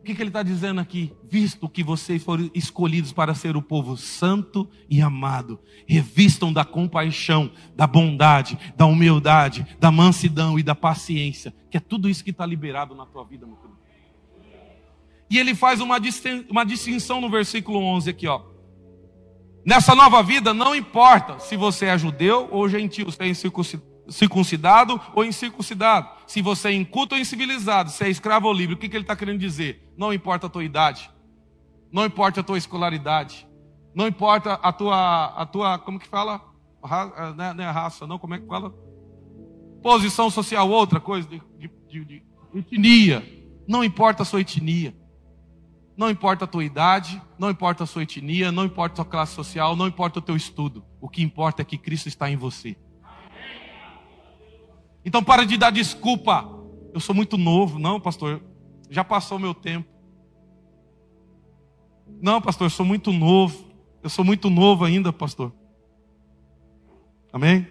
[SPEAKER 1] O que, que ele está dizendo aqui? Visto que vocês foram escolhidos para ser o povo santo e amado, revistam da compaixão, da bondade, da humildade, da mansidão e da paciência, que é tudo isso que está liberado na tua vida, meu querido. E ele faz uma, uma distinção no versículo 11 aqui, ó. Nessa nova vida, não importa se você é judeu ou gentil, se é circuncidado ou incircuncidado, se você é inculto ou incivilizado, se é escravo ou livre, o que, que ele está querendo dizer? Não importa a tua idade, não importa a tua escolaridade, não importa a tua, a tua como que fala? Ra, não, é, não é raça, não, como é que fala? Posição social, outra coisa, de, de, de, de etnia. Não importa a sua etnia. Não importa a tua idade, não importa a sua etnia, não importa a tua classe social, não importa o teu estudo. O que importa é que Cristo está em você. Então para de dar desculpa. Eu sou muito novo. Não, pastor, já passou o meu tempo. Não, pastor, eu sou muito novo. Eu sou muito novo ainda, pastor. Amém?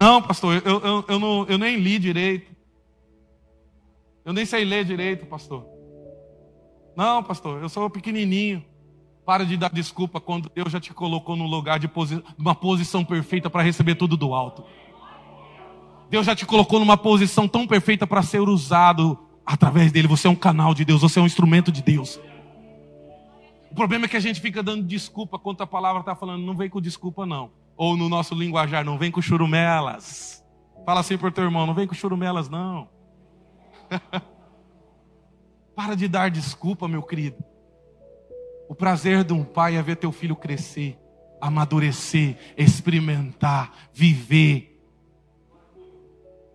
[SPEAKER 1] Não, pastor, eu, eu, eu, não, eu nem li direito. Eu nem sei ler direito, pastor. Não, pastor, eu sou pequenininho. Para de dar desculpa quando Deus já te colocou no lugar de posi uma posição perfeita para receber tudo do alto. Deus já te colocou numa posição tão perfeita para ser usado através dele. Você é um canal de Deus, você é um instrumento de Deus. O problema é que a gente fica dando desculpa quando a palavra está falando, não vem com desculpa, não. Ou no nosso linguajar, não vem com churumelas. Fala assim para o teu irmão, não vem com churumelas, não. Para de dar desculpa, meu querido. O prazer de um pai é ver teu filho crescer, amadurecer, experimentar, viver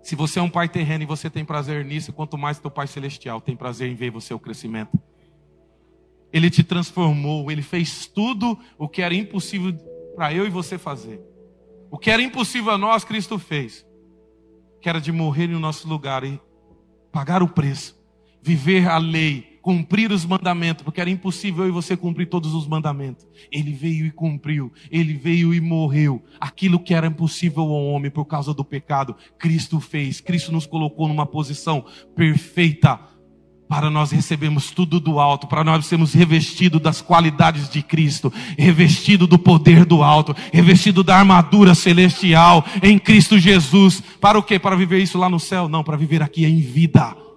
[SPEAKER 1] se você é um pai terreno e você tem prazer nisso, quanto mais teu pai celestial tem prazer em ver você o crescimento. Ele te transformou, ele fez tudo o que era impossível para eu e você fazer. O que era impossível a nós, Cristo fez. Que era de morrer no nosso lugar e pagar o preço, viver a lei, cumprir os mandamentos, porque era impossível eu e você cumprir todos os mandamentos. Ele veio e cumpriu, ele veio e morreu. Aquilo que era impossível ao homem por causa do pecado, Cristo fez. Cristo nos colocou numa posição perfeita para nós recebermos tudo do alto, para nós sermos revestidos das qualidades de Cristo, revestido do poder do alto, revestido da armadura celestial em Cristo Jesus. Para o quê? Para viver isso lá no céu? Não, para viver aqui em vida.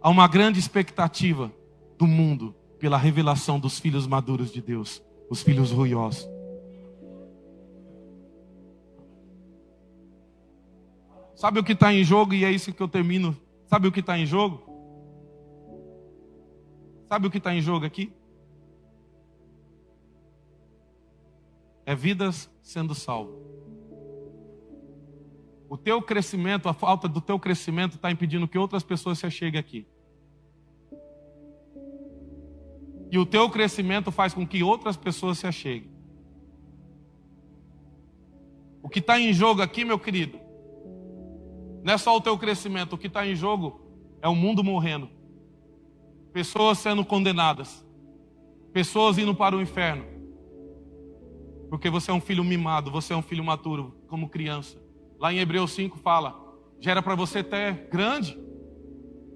[SPEAKER 1] Há uma grande expectativa do mundo pela revelação dos filhos maduros de Deus, os filhos ruiosos. Sabe o que está em jogo? E é isso que eu termino. Sabe o que está em jogo? Sabe o que está em jogo aqui? É vidas sendo salvas. O teu crescimento, a falta do teu crescimento está impedindo que outras pessoas se acheguem aqui. E o teu crescimento faz com que outras pessoas se acheguem. O que está em jogo aqui, meu querido, não é só o teu crescimento, o que está em jogo é o mundo morrendo, pessoas sendo condenadas, pessoas indo para o inferno, porque você é um filho mimado, você é um filho maturo, como criança. Lá em Hebreus 5 fala, já era para você ter grande.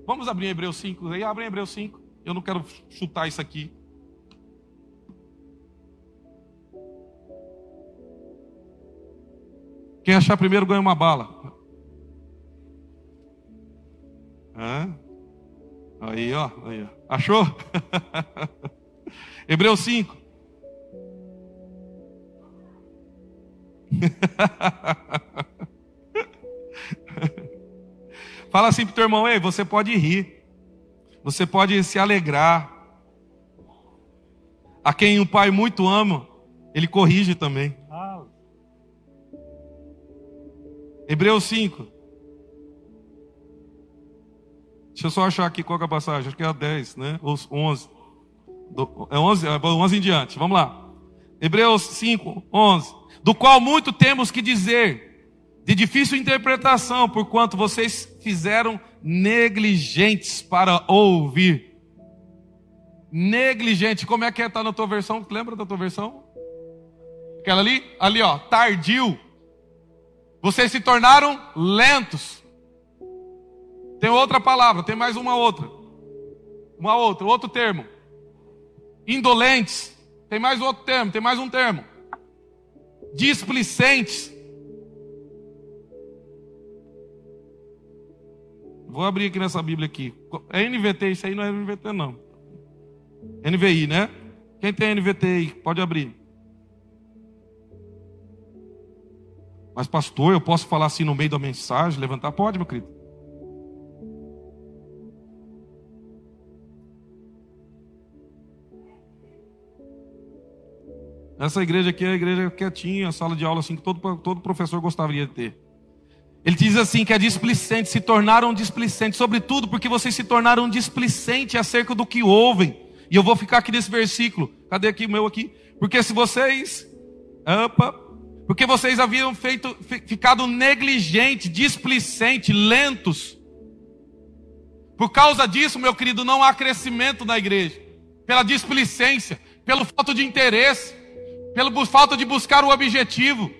[SPEAKER 1] Vamos abrir Hebreus 5, aí abre Hebreus 5. Eu não quero chutar isso aqui. Quem achar primeiro ganha uma bala. Hã? Aí, ó, aí, ó. Achou? Hebreus 5. Fala assim pro teu irmão, ei, você pode rir. Você pode se alegrar. A quem o pai muito ama, ele corrige também. Hebreus 5. Deixa eu só achar aqui qual é a passagem. Acho que é a 10, né? Ou 11. É 11, é 11 em diante. Vamos lá. Hebreus 5, 11. Do qual muito temos que dizer, de difícil interpretação, porquanto vocês fizeram negligentes para ouvir. Negligente, como é que está na tua versão? Lembra da tua versão? Aquela ali? Ali, ó, tardio. Vocês se tornaram lentos. Tem outra palavra, tem mais uma outra. Uma outra, outro termo. Indolentes. Tem mais outro termo, tem mais um termo. Displicentes. Vou abrir aqui nessa Bíblia aqui. É NVT, isso aí não é NVT não. NVI, né? Quem tem NVT aí, pode abrir. Mas pastor, eu posso falar assim no meio da mensagem, levantar? Pode, meu querido. Essa igreja aqui é a igreja quietinha, a sala de aula assim que todo, todo professor gostaria de ter. Ele diz assim que é displicente, se tornaram displicentes, sobretudo porque vocês se tornaram displicentes acerca do que ouvem. E eu vou ficar aqui nesse versículo. Cadê aqui o meu aqui? Porque se vocês, opa, porque vocês haviam feito, ficado negligentes, displicentes, lentos. Por causa disso, meu querido, não há crescimento na igreja. Pela displicência, pelo falta de interesse, pela falta de buscar o objetivo.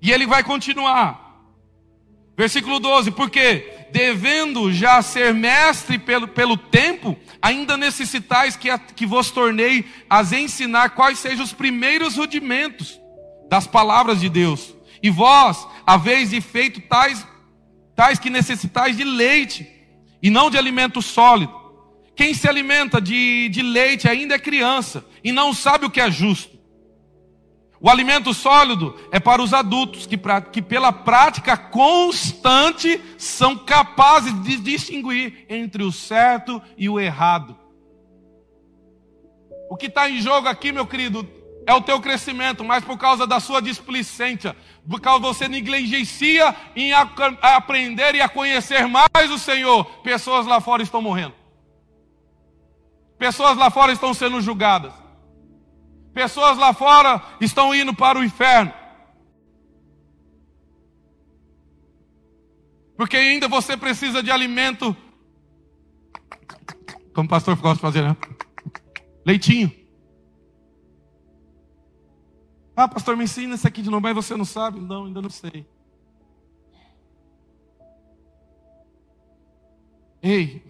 [SPEAKER 1] E ele vai continuar. Versículo 12: Porque, devendo já ser mestre pelo, pelo tempo, ainda necessitais que, a, que vos tornei as ensinar quais sejam os primeiros rudimentos das palavras de Deus. E vós, haveis de feito tais, tais que necessitais de leite, e não de alimento sólido. Quem se alimenta de, de leite ainda é criança, e não sabe o que é justo o alimento sólido é para os adultos que, que, pela prática constante, são capazes de distinguir entre o certo e o errado. O que está em jogo aqui, meu querido, é o teu crescimento, mas por causa da sua displicência, por causa você negligencia em aprender e a conhecer mais o Senhor, pessoas lá fora estão morrendo. Pessoas lá fora estão sendo julgadas. Pessoas lá fora estão indo para o inferno. Porque ainda você precisa de alimento. Como o pastor gosta de fazer, né? Leitinho. Ah, pastor, me ensina isso aqui de novo, mas você não sabe? Não, ainda não sei. Ei,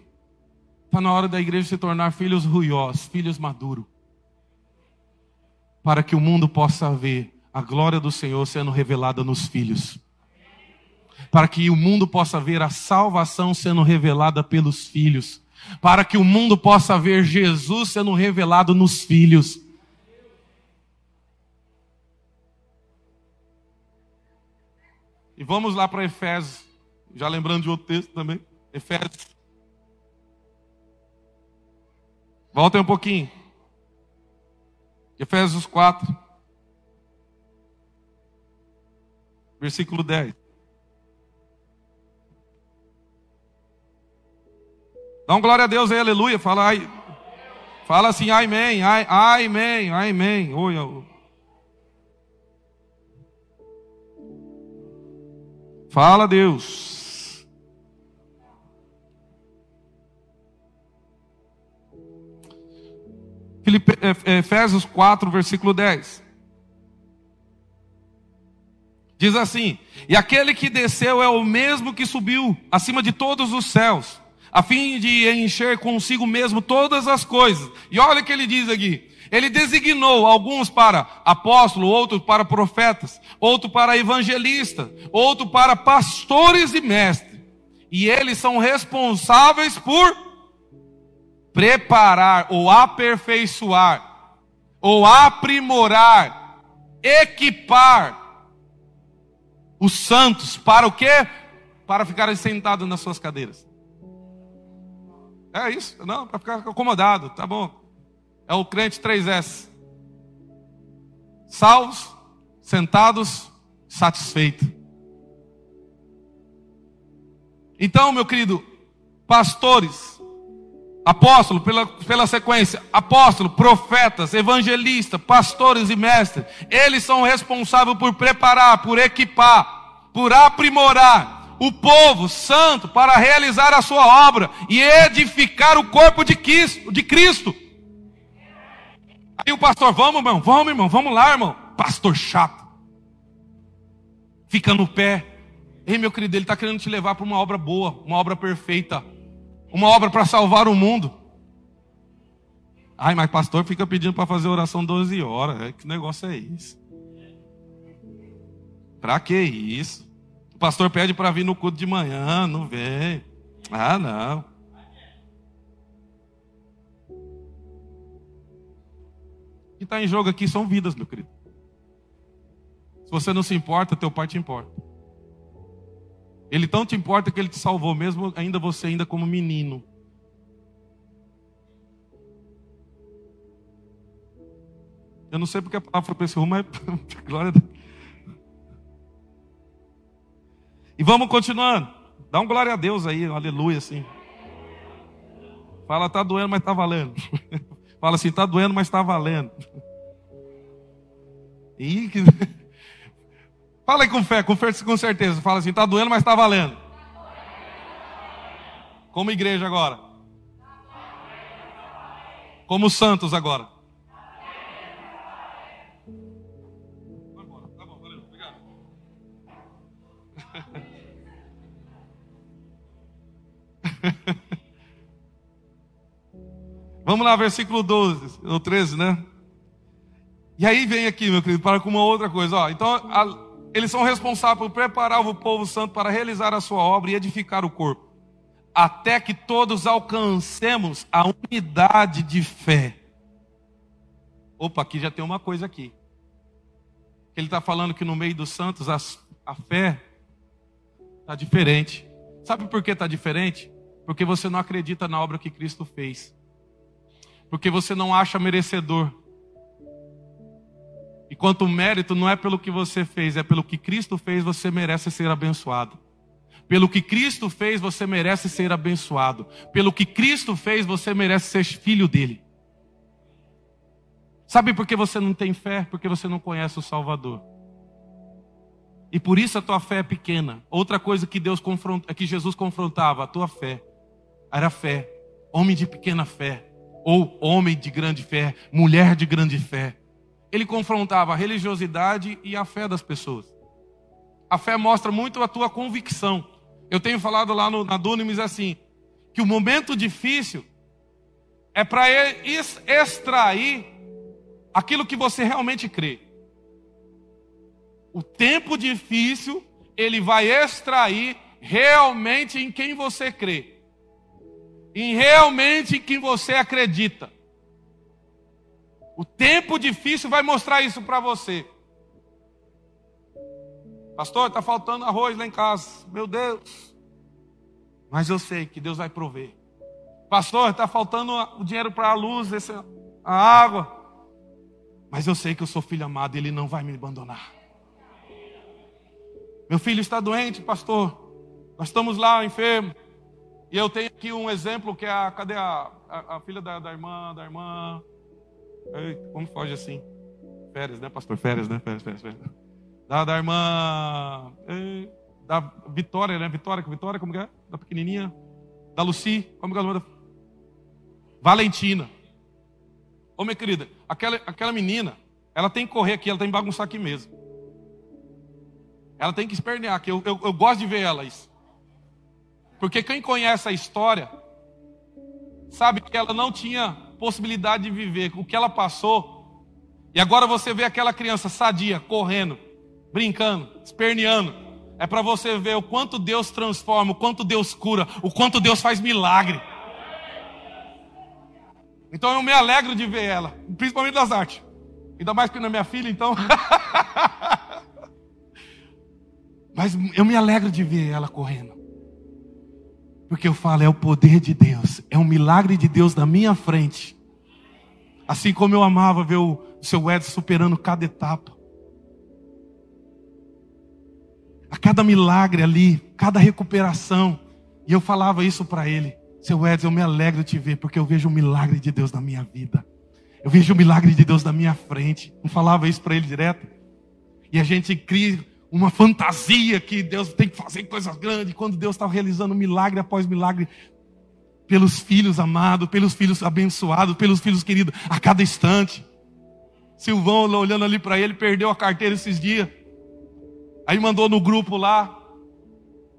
[SPEAKER 1] está na hora da igreja se tornar filhos ruiós, filhos maduros. Para que o mundo possa ver a glória do Senhor sendo revelada nos filhos. Para que o mundo possa ver a salvação sendo revelada pelos filhos. Para que o mundo possa ver Jesus sendo revelado nos filhos. E vamos lá para Efésios, já lembrando de outro texto também. Efésios Voltem um pouquinho. Efésios 4. Versículo 10. Dá um glória a Deus aí, aleluia. Fala, ai, fala assim, amém, amém, amém. Oi, oi. Fala, Deus. Efésios 4, versículo 10. Diz assim: E aquele que desceu é o mesmo que subiu acima de todos os céus, a fim de encher consigo mesmo todas as coisas. E olha o que ele diz aqui: Ele designou alguns para apóstolos, outros para profetas, outros para evangelistas, outros para pastores e mestres. E eles são responsáveis por preparar ou aperfeiçoar ou aprimorar, equipar os santos para o quê? Para ficarem sentados nas suas cadeiras. É isso, não, para ficar acomodado, tá bom. É o crente 3S. Salvos, sentados, satisfeitos. Então, meu querido, pastores, Apóstolo, pela, pela sequência, apóstolo, profetas, evangelistas, pastores e mestres, eles são responsáveis por preparar, por equipar, por aprimorar o povo santo para realizar a sua obra e edificar o corpo de Cristo. De Cristo. Aí o pastor, vamos, irmão, vamos, irmão, vamos lá, irmão. Pastor chato. Fica no pé. Ei, meu querido, ele está querendo te levar para uma obra boa, uma obra perfeita uma obra para salvar o mundo. Ai, mas pastor fica pedindo para fazer oração 12 horas. É, que negócio é esse? Para que isso? O pastor pede para vir no culto de manhã, não vem. Ah, não. O que está em jogo aqui são vidas, meu querido. Se você não se importa, teu pai te importa. Ele te importa que ele te salvou, mesmo ainda você ainda como menino. Eu não sei porque a palavra para esse rumo, mas glória a Deus. E vamos continuando. Dá um glória a Deus aí, aleluia assim. Fala, tá doendo, mas tá valendo. Fala assim, tá doendo, mas tá valendo. Ih, que... Fala aí com fé, com, fé, com certeza. Fala assim, está doendo, mas está valendo. Como igreja agora. Como santos agora. Tá. Vamos lá, versículo 12, ou 13, né? E aí vem aqui, meu querido, para com uma outra coisa. Ó, então, a, eles são responsáveis por preparar o povo santo para realizar a sua obra e edificar o corpo, até que todos alcancemos a unidade de fé. Opa, aqui já tem uma coisa aqui. Ele está falando que no meio dos santos a, a fé está diferente. Sabe por que está diferente? Porque você não acredita na obra que Cristo fez. Porque você não acha merecedor e quanto o mérito não é pelo que você fez, é pelo que Cristo fez, você merece ser abençoado. Pelo que Cristo fez, você merece ser abençoado. Pelo que Cristo fez, você merece ser filho dele. Sabe por que você não tem fé? Porque você não conhece o Salvador. E por isso a tua fé é pequena. Outra coisa que Deus confronta, que Jesus confrontava, a tua fé era fé, homem de pequena fé, ou homem de grande fé, mulher de grande fé. Ele confrontava a religiosidade e a fé das pessoas. A fé mostra muito a tua convicção. Eu tenho falado lá no, na Dunamis assim, que o momento difícil é para extrair aquilo que você realmente crê. O tempo difícil, ele vai extrair realmente em quem você crê. Em realmente em quem você acredita. O tempo difícil vai mostrar isso para você. Pastor, está faltando arroz lá em casa. Meu Deus. Mas eu sei que Deus vai prover. Pastor, está faltando o dinheiro para a luz, a água. Mas eu sei que eu sou filho amado e Ele não vai me abandonar. Meu filho está doente, pastor. Nós estamos lá enfermo. E eu tenho aqui um exemplo que é a. Cadê a, a, a filha da, da, irmã? Da irmã. Como foge assim? Férias, né, pastor? Férias, né? Férias, férias, férias. Da, da irmã. Da Vitória, né? Vitória, Vitória, como que é? Da pequenininha. Da Luci, como que é o nome da. Valentina. Ô, minha querida, aquela, aquela menina, ela tem que correr aqui, ela tem que bagunçar aqui mesmo. Ela tem que espernear, que eu, eu, eu gosto de ver ela isso. Porque quem conhece a história, sabe que ela não tinha possibilidade de viver o que ela passou. E agora você vê aquela criança sadia, correndo, brincando, esperneando. É para você ver o quanto Deus transforma, o quanto Deus cura, o quanto Deus faz milagre. Então eu me alegro de ver ela, principalmente das artes. Ainda mais que não é minha filha, então. Mas eu me alegro de ver ela correndo. Porque eu falo, é o poder de Deus, é um milagre de Deus na minha frente. Assim como eu amava ver o seu Edson superando cada etapa. A cada milagre ali, cada recuperação. E eu falava isso para ele. Seu Edson, eu me alegro de te ver, porque eu vejo o milagre de Deus na minha vida. Eu vejo o milagre de Deus na minha frente. Não falava isso para ele direto? E a gente cria uma fantasia que Deus tem que fazer coisas grandes, quando Deus está realizando milagre após milagre pelos filhos amados, pelos filhos abençoados, pelos filhos queridos, a cada instante. Silvão, olhando ali para ele, perdeu a carteira esses dias. Aí mandou no grupo lá.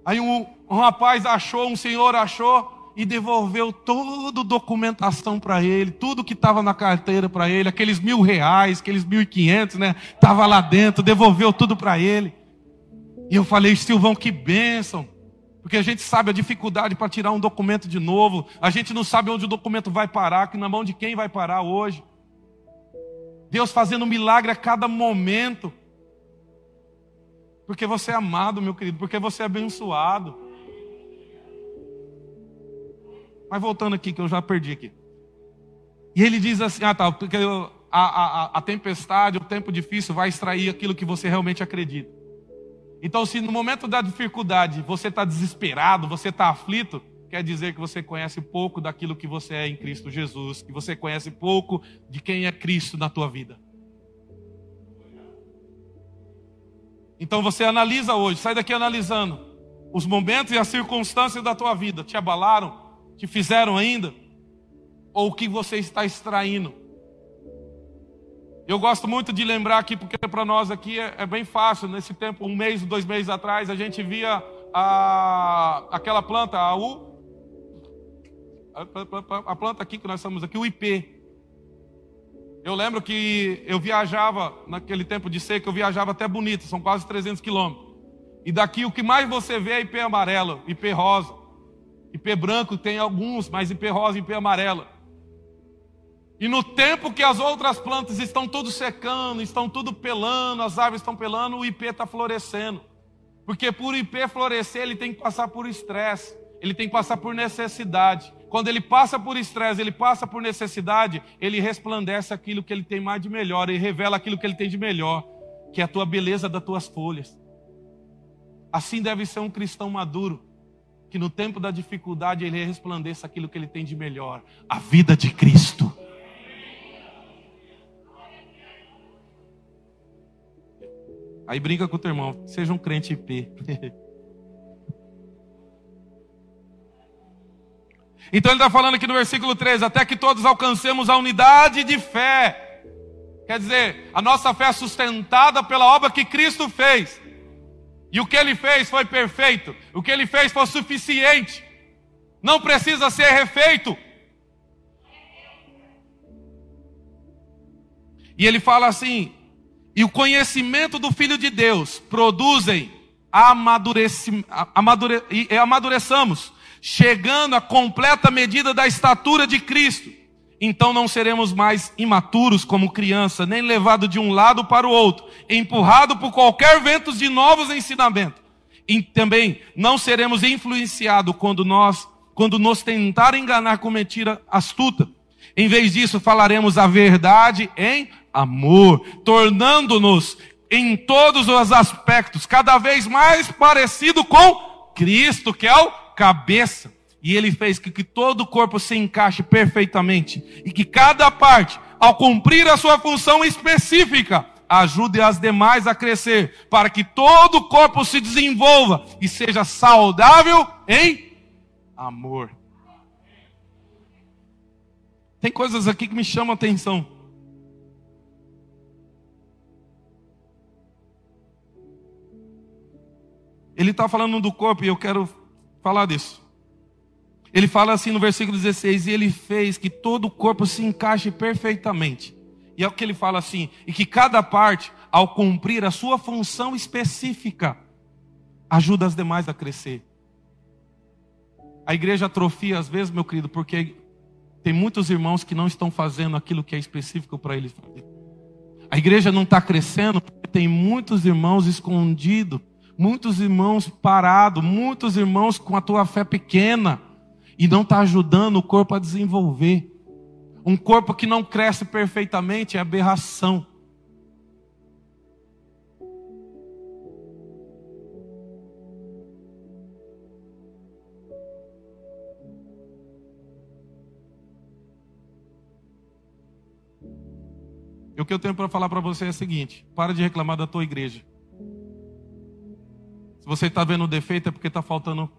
[SPEAKER 1] Aí um, um rapaz achou, um senhor achou, e devolveu toda a documentação para ele, tudo que estava na carteira para ele, aqueles mil reais, aqueles mil e quinhentos, né? Estava lá dentro, devolveu tudo para ele. E eu falei, Silvão, que bênção. Porque a gente sabe a dificuldade para tirar um documento de novo. A gente não sabe onde o documento vai parar, que na mão de quem vai parar hoje. Deus fazendo um milagre a cada momento. Porque você é amado, meu querido, porque você é abençoado. Mas voltando aqui, que eu já perdi aqui. E ele diz assim: ah, tá, porque a, a, a tempestade, o tempo difícil vai extrair aquilo que você realmente acredita. Então, se no momento da dificuldade você está desesperado, você está aflito, quer dizer que você conhece pouco daquilo que você é em Cristo Jesus, que você conhece pouco de quem é Cristo na tua vida. Então você analisa hoje, sai daqui analisando os momentos e as circunstâncias da tua vida, te abalaram, te fizeram ainda, ou o que você está extraindo eu gosto muito de lembrar aqui, porque para nós aqui é, é, bem fácil. Nesse tempo, um mês, dois meses atrás, a gente via a, aquela planta, a U, a, a planta aqui que nós estamos aqui, o IP. Eu lembro que eu viajava, naquele tempo de seca, eu viajava até bonito, são quase 300 quilômetros. E daqui o que mais você vê é IP amarelo, IP rosa. IP branco tem alguns, mas IP rosa e IP amarelo. E no tempo que as outras plantas estão tudo secando, estão tudo pelando, as árvores estão pelando, o IP está florescendo. Porque por IP florescer, ele tem que passar por estresse, ele tem que passar por necessidade. Quando ele passa por estresse, ele passa por necessidade, ele resplandece aquilo que ele tem mais de melhor, ele revela aquilo que ele tem de melhor, que é a tua beleza das tuas folhas. Assim deve ser um cristão maduro, que no tempo da dificuldade ele resplandeça aquilo que ele tem de melhor, a vida de Cristo. Aí brinca com o teu irmão, seja um crente IP. então ele está falando aqui no versículo 13: até que todos alcancemos a unidade de fé. Quer dizer, a nossa fé é sustentada pela obra que Cristo fez. E o que ele fez foi perfeito. O que ele fez foi suficiente. Não precisa ser refeito. E ele fala assim: e o conhecimento do Filho de Deus produzem amadureci, amadure, e amadureçamos, chegando à completa medida da estatura de Cristo. Então não seremos mais imaturos como criança, nem levados de um lado para o outro, empurrado por qualquer vento de novos ensinamentos. E também não seremos influenciados quando nós, quando nos tentar enganar com mentira astuta. Em vez disso, falaremos a verdade em amor, tornando-nos em todos os aspectos cada vez mais parecido com Cristo, que é o cabeça. E ele fez que, que todo o corpo se encaixe perfeitamente e que cada parte, ao cumprir a sua função específica, ajude as demais a crescer, para que todo o corpo se desenvolva e seja saudável em amor. Tem coisas aqui que me chamam a atenção. Ele está falando do corpo e eu quero falar disso. Ele fala assim no versículo 16: E ele fez que todo o corpo se encaixe perfeitamente. E é o que ele fala assim: e que cada parte, ao cumprir a sua função específica, ajuda as demais a crescer. A igreja atrofia às vezes, meu querido, porque tem muitos irmãos que não estão fazendo aquilo que é específico para eles fazer. A igreja não está crescendo porque tem muitos irmãos escondidos muitos irmãos parados, muitos irmãos com a tua fé pequena e não está ajudando o corpo a desenvolver. Um corpo que não cresce perfeitamente é aberração. E o que eu tenho para falar para você é o seguinte: para de reclamar da tua igreja você está vendo defeito, é porque está faltando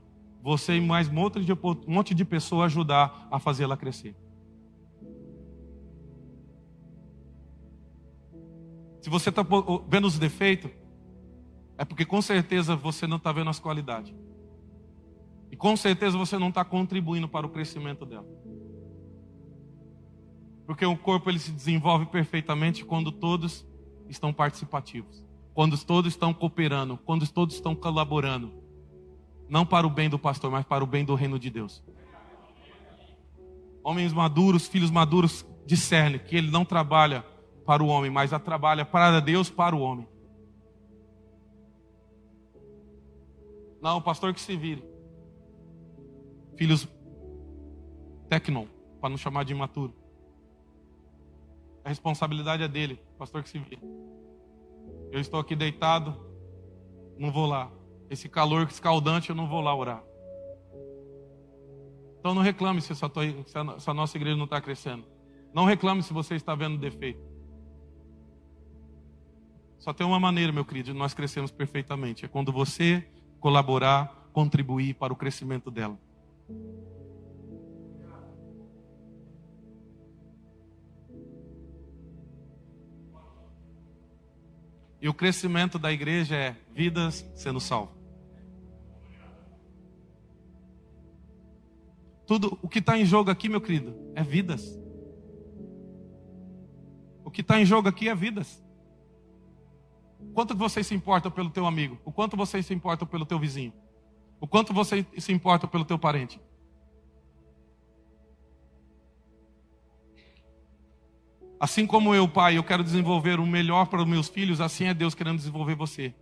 [SPEAKER 1] você e mais um monte de, de pessoa ajudar a fazer ela crescer. Se você está vendo os defeitos, é porque com certeza você não está vendo as qualidades. E com certeza você não está contribuindo para o crescimento dela. Porque o corpo ele se desenvolve perfeitamente quando todos estão participativos quando todos estão cooperando, quando todos estão colaborando, não para o bem do pastor, mas para o bem do reino de Deus. Homens maduros, filhos maduros, discernem que ele não trabalha para o homem, mas a trabalha para Deus, para o homem. Não, pastor que se vire. Filhos tecnon, para não chamar de imaturo. A responsabilidade é dele, pastor que se vire. Eu estou aqui deitado, não vou lá. Esse calor escaldante, eu não vou lá orar. Então não reclame se, se a nossa igreja não está crescendo. Não reclame se você está vendo defeito. Só tem uma maneira, meu querido, de nós crescermos perfeitamente. É quando você colaborar, contribuir para o crescimento dela. E o crescimento da igreja é vidas sendo salvas. Tudo o que está em jogo aqui, meu querido, é vidas. O que está em jogo aqui é vidas. Quanto você se importa pelo teu amigo? O quanto você se importa pelo teu vizinho? O quanto você se importa pelo teu parente? Assim como eu, pai, eu quero desenvolver o melhor para os meus filhos, assim é Deus querendo desenvolver você.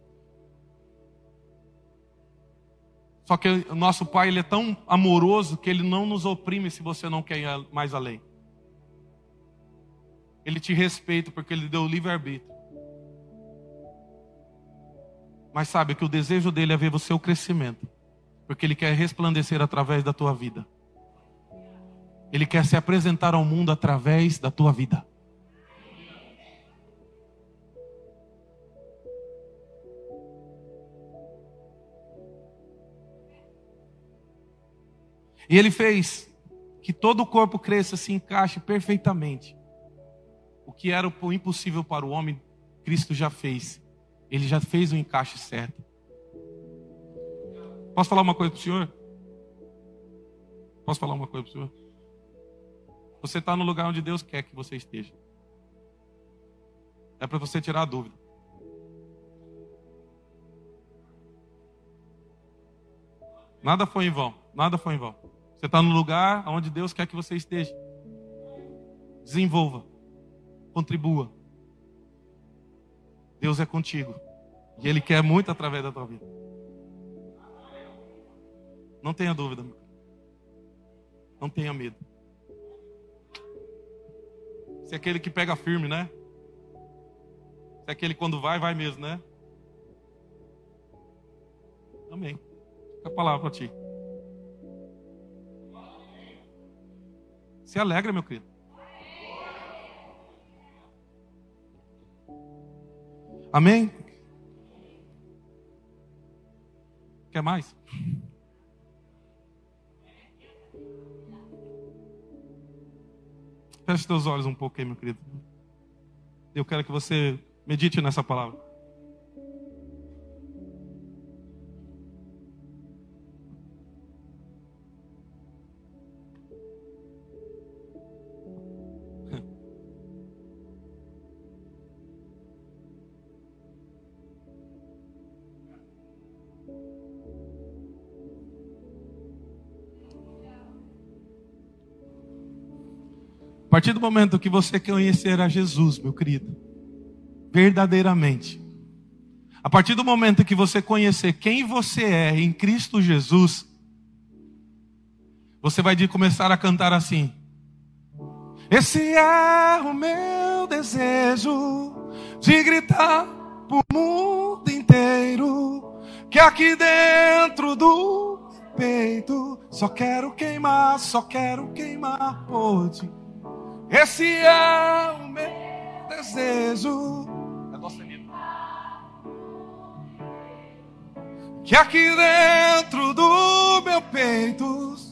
[SPEAKER 1] Só que o nosso pai, ele é tão amoroso que ele não nos oprime se você não quer ir mais além. Ele te respeita porque ele deu o livre-arbítrio. Mas sabe que o desejo dele é ver você o crescimento. Porque ele quer resplandecer através da tua vida. Ele quer se apresentar ao mundo através da tua vida. E ele fez que todo o corpo cresça, se encaixe perfeitamente. O que era o impossível para o homem, Cristo já fez. Ele já fez o encaixe certo. Posso falar uma coisa para o senhor? Posso falar uma coisa para o senhor? Você está no lugar onde Deus quer que você esteja. É para você tirar a dúvida. Nada foi em vão. Nada foi em vão. Você está no lugar onde Deus quer que você esteja. Desenvolva. Contribua. Deus é contigo. E Ele quer muito através da tua vida. Não tenha dúvida. Não tenha medo. Você é aquele que pega firme, né? Você é aquele que quando vai, vai mesmo, né? Amém. Fica a palavra para ti. Se alegra, meu querido. Amém? Quer mais? Feche seus olhos um pouco aí, meu querido. Eu quero que você medite nessa palavra. Partir do momento que você conhecer a Jesus, meu querido, verdadeiramente, a partir do momento que você conhecer quem você é em Cristo Jesus, você vai começar a cantar assim: Esse é o meu desejo de gritar pro mundo inteiro que aqui dentro do peito só quero queimar, só quero queimar por ti. Esse é o meu desejo. Que aqui dentro do meu peito.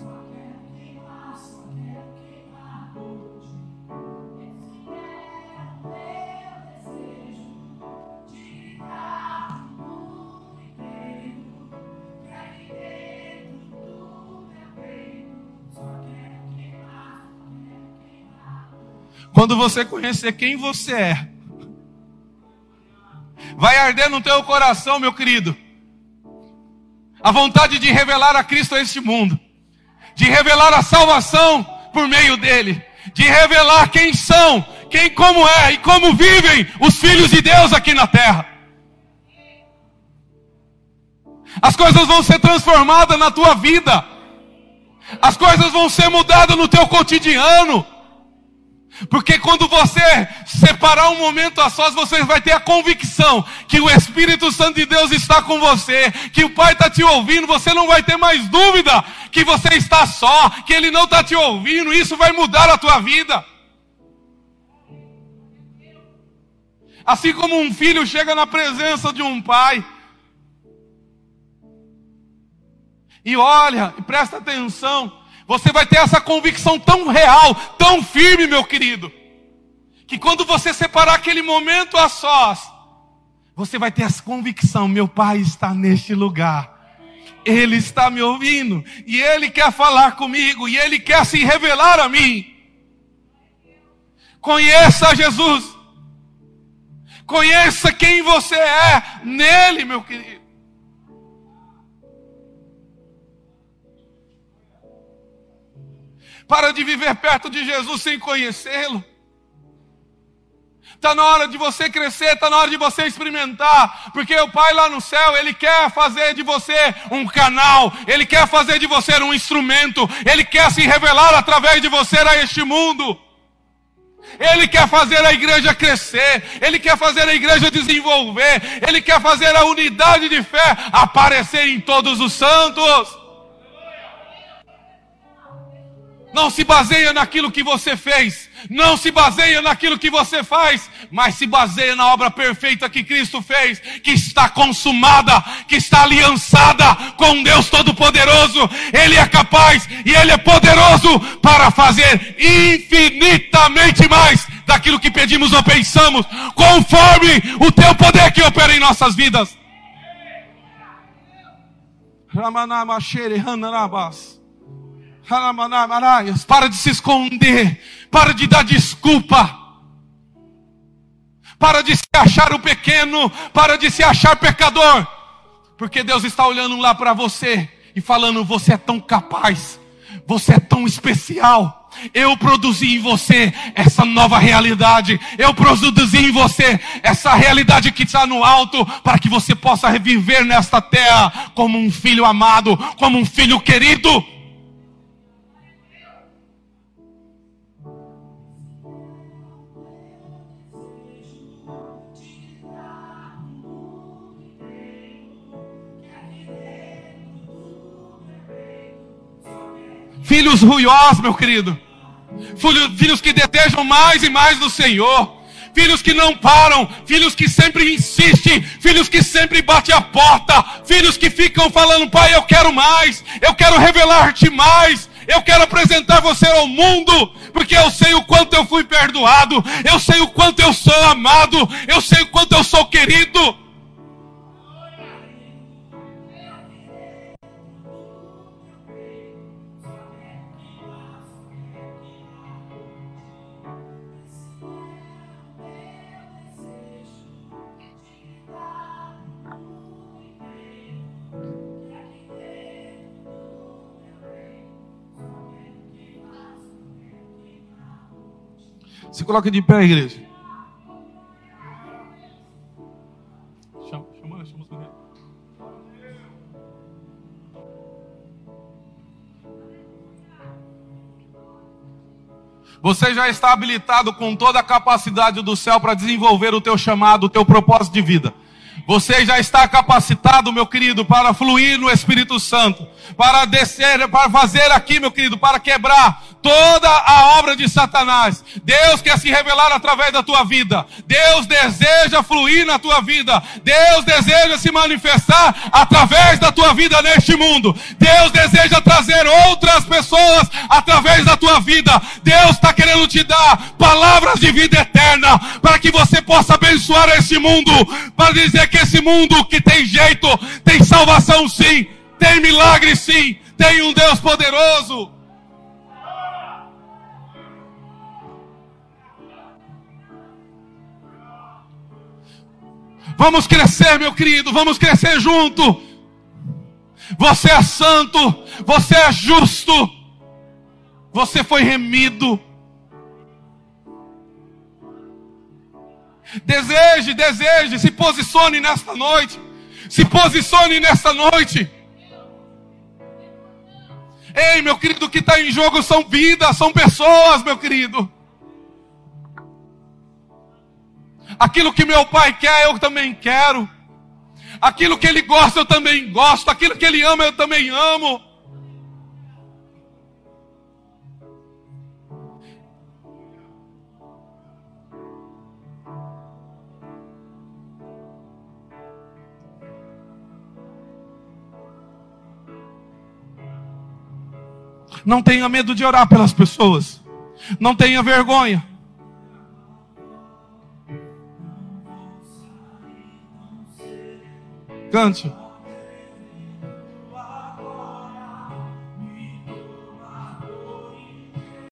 [SPEAKER 1] Quando você conhecer quem você é, vai arder no teu coração, meu querido, a vontade de revelar a Cristo a este mundo, de revelar a salvação por meio dele, de revelar quem são, quem como é e como vivem os filhos de Deus aqui na terra. As coisas vão ser transformadas na tua vida. As coisas vão ser mudadas no teu cotidiano. Porque quando você separar um momento a sós, você vai ter a convicção que o Espírito Santo de Deus está com você, que o Pai está te ouvindo, você não vai ter mais dúvida que você está só, que Ele não está te ouvindo, isso vai mudar a tua vida. Assim como um filho chega na presença de um pai, e olha, e presta atenção, você vai ter essa convicção tão real, tão firme, meu querido, que quando você separar aquele momento a sós, você vai ter essa convicção: meu Pai está neste lugar. Ele está me ouvindo e Ele quer falar comigo e Ele quer se revelar a mim. Conheça Jesus. Conheça quem você é nele, meu querido. Para de viver perto de Jesus sem conhecê-lo. Está na hora de você crescer, está na hora de você experimentar, porque o Pai lá no céu, Ele quer fazer de você um canal, Ele quer fazer de você um instrumento, Ele quer se revelar através de você a este mundo. Ele quer fazer a igreja crescer, Ele quer fazer a igreja desenvolver, Ele quer fazer a unidade de fé aparecer em todos os santos. Não se baseia naquilo que você fez, não se baseia naquilo que você faz, mas se baseia na obra perfeita que Cristo fez, que está consumada, que está aliançada com Deus Todo-Poderoso. Ele é capaz e Ele é poderoso para fazer infinitamente mais daquilo que pedimos ou pensamos, conforme o Teu poder que opera em nossas vidas. Para de se esconder, para de dar desculpa, para de se achar o pequeno, para de se achar pecador, porque Deus está olhando lá para você e falando: você é tão capaz, você é tão especial. Eu produzi em você essa nova realidade. Eu produzi em você essa realidade que está no alto, para que você possa reviver nesta terra como um filho amado, como um filho querido. Filhos ruiós, meu querido. Filhos que desejam mais e mais do Senhor. Filhos que não param, filhos que sempre insistem, filhos que sempre batem a porta, filhos que ficam falando, pai, eu quero mais, eu quero revelar-te mais, eu quero apresentar você ao mundo, porque eu sei o quanto eu fui perdoado, eu sei o quanto eu sou amado, eu sei o quanto eu sou querido. Se coloca de pé, igreja. Chama, chama, chama Você já está habilitado com toda a capacidade do céu para desenvolver o teu chamado, o teu propósito de vida. Você já está capacitado, meu querido, para fluir no Espírito Santo, para descer, para fazer aqui, meu querido, para quebrar toda a obra de Satanás. Deus quer se revelar através da tua vida. Deus deseja fluir na tua vida. Deus deseja se manifestar através da tua vida neste mundo. Deus deseja trazer outras pessoas através da tua vida. Deus está querendo te dar palavras de vida eterna para que você possa abençoar esse mundo, para dizer que esse mundo que tem jeito, tem salvação sim, tem milagre sim, tem um Deus poderoso. Vamos crescer, meu querido, vamos crescer junto. Você é santo, você é justo, você foi remido. Deseje, deseje, se posicione nesta noite. Se posicione nesta noite. Ei, meu querido, o que está em jogo são vidas, são pessoas, meu querido. Aquilo que meu pai quer, eu também quero. Aquilo que ele gosta, eu também gosto. Aquilo que ele ama, eu também amo. Não tenha medo de orar pelas pessoas. Não tenha vergonha. Cante.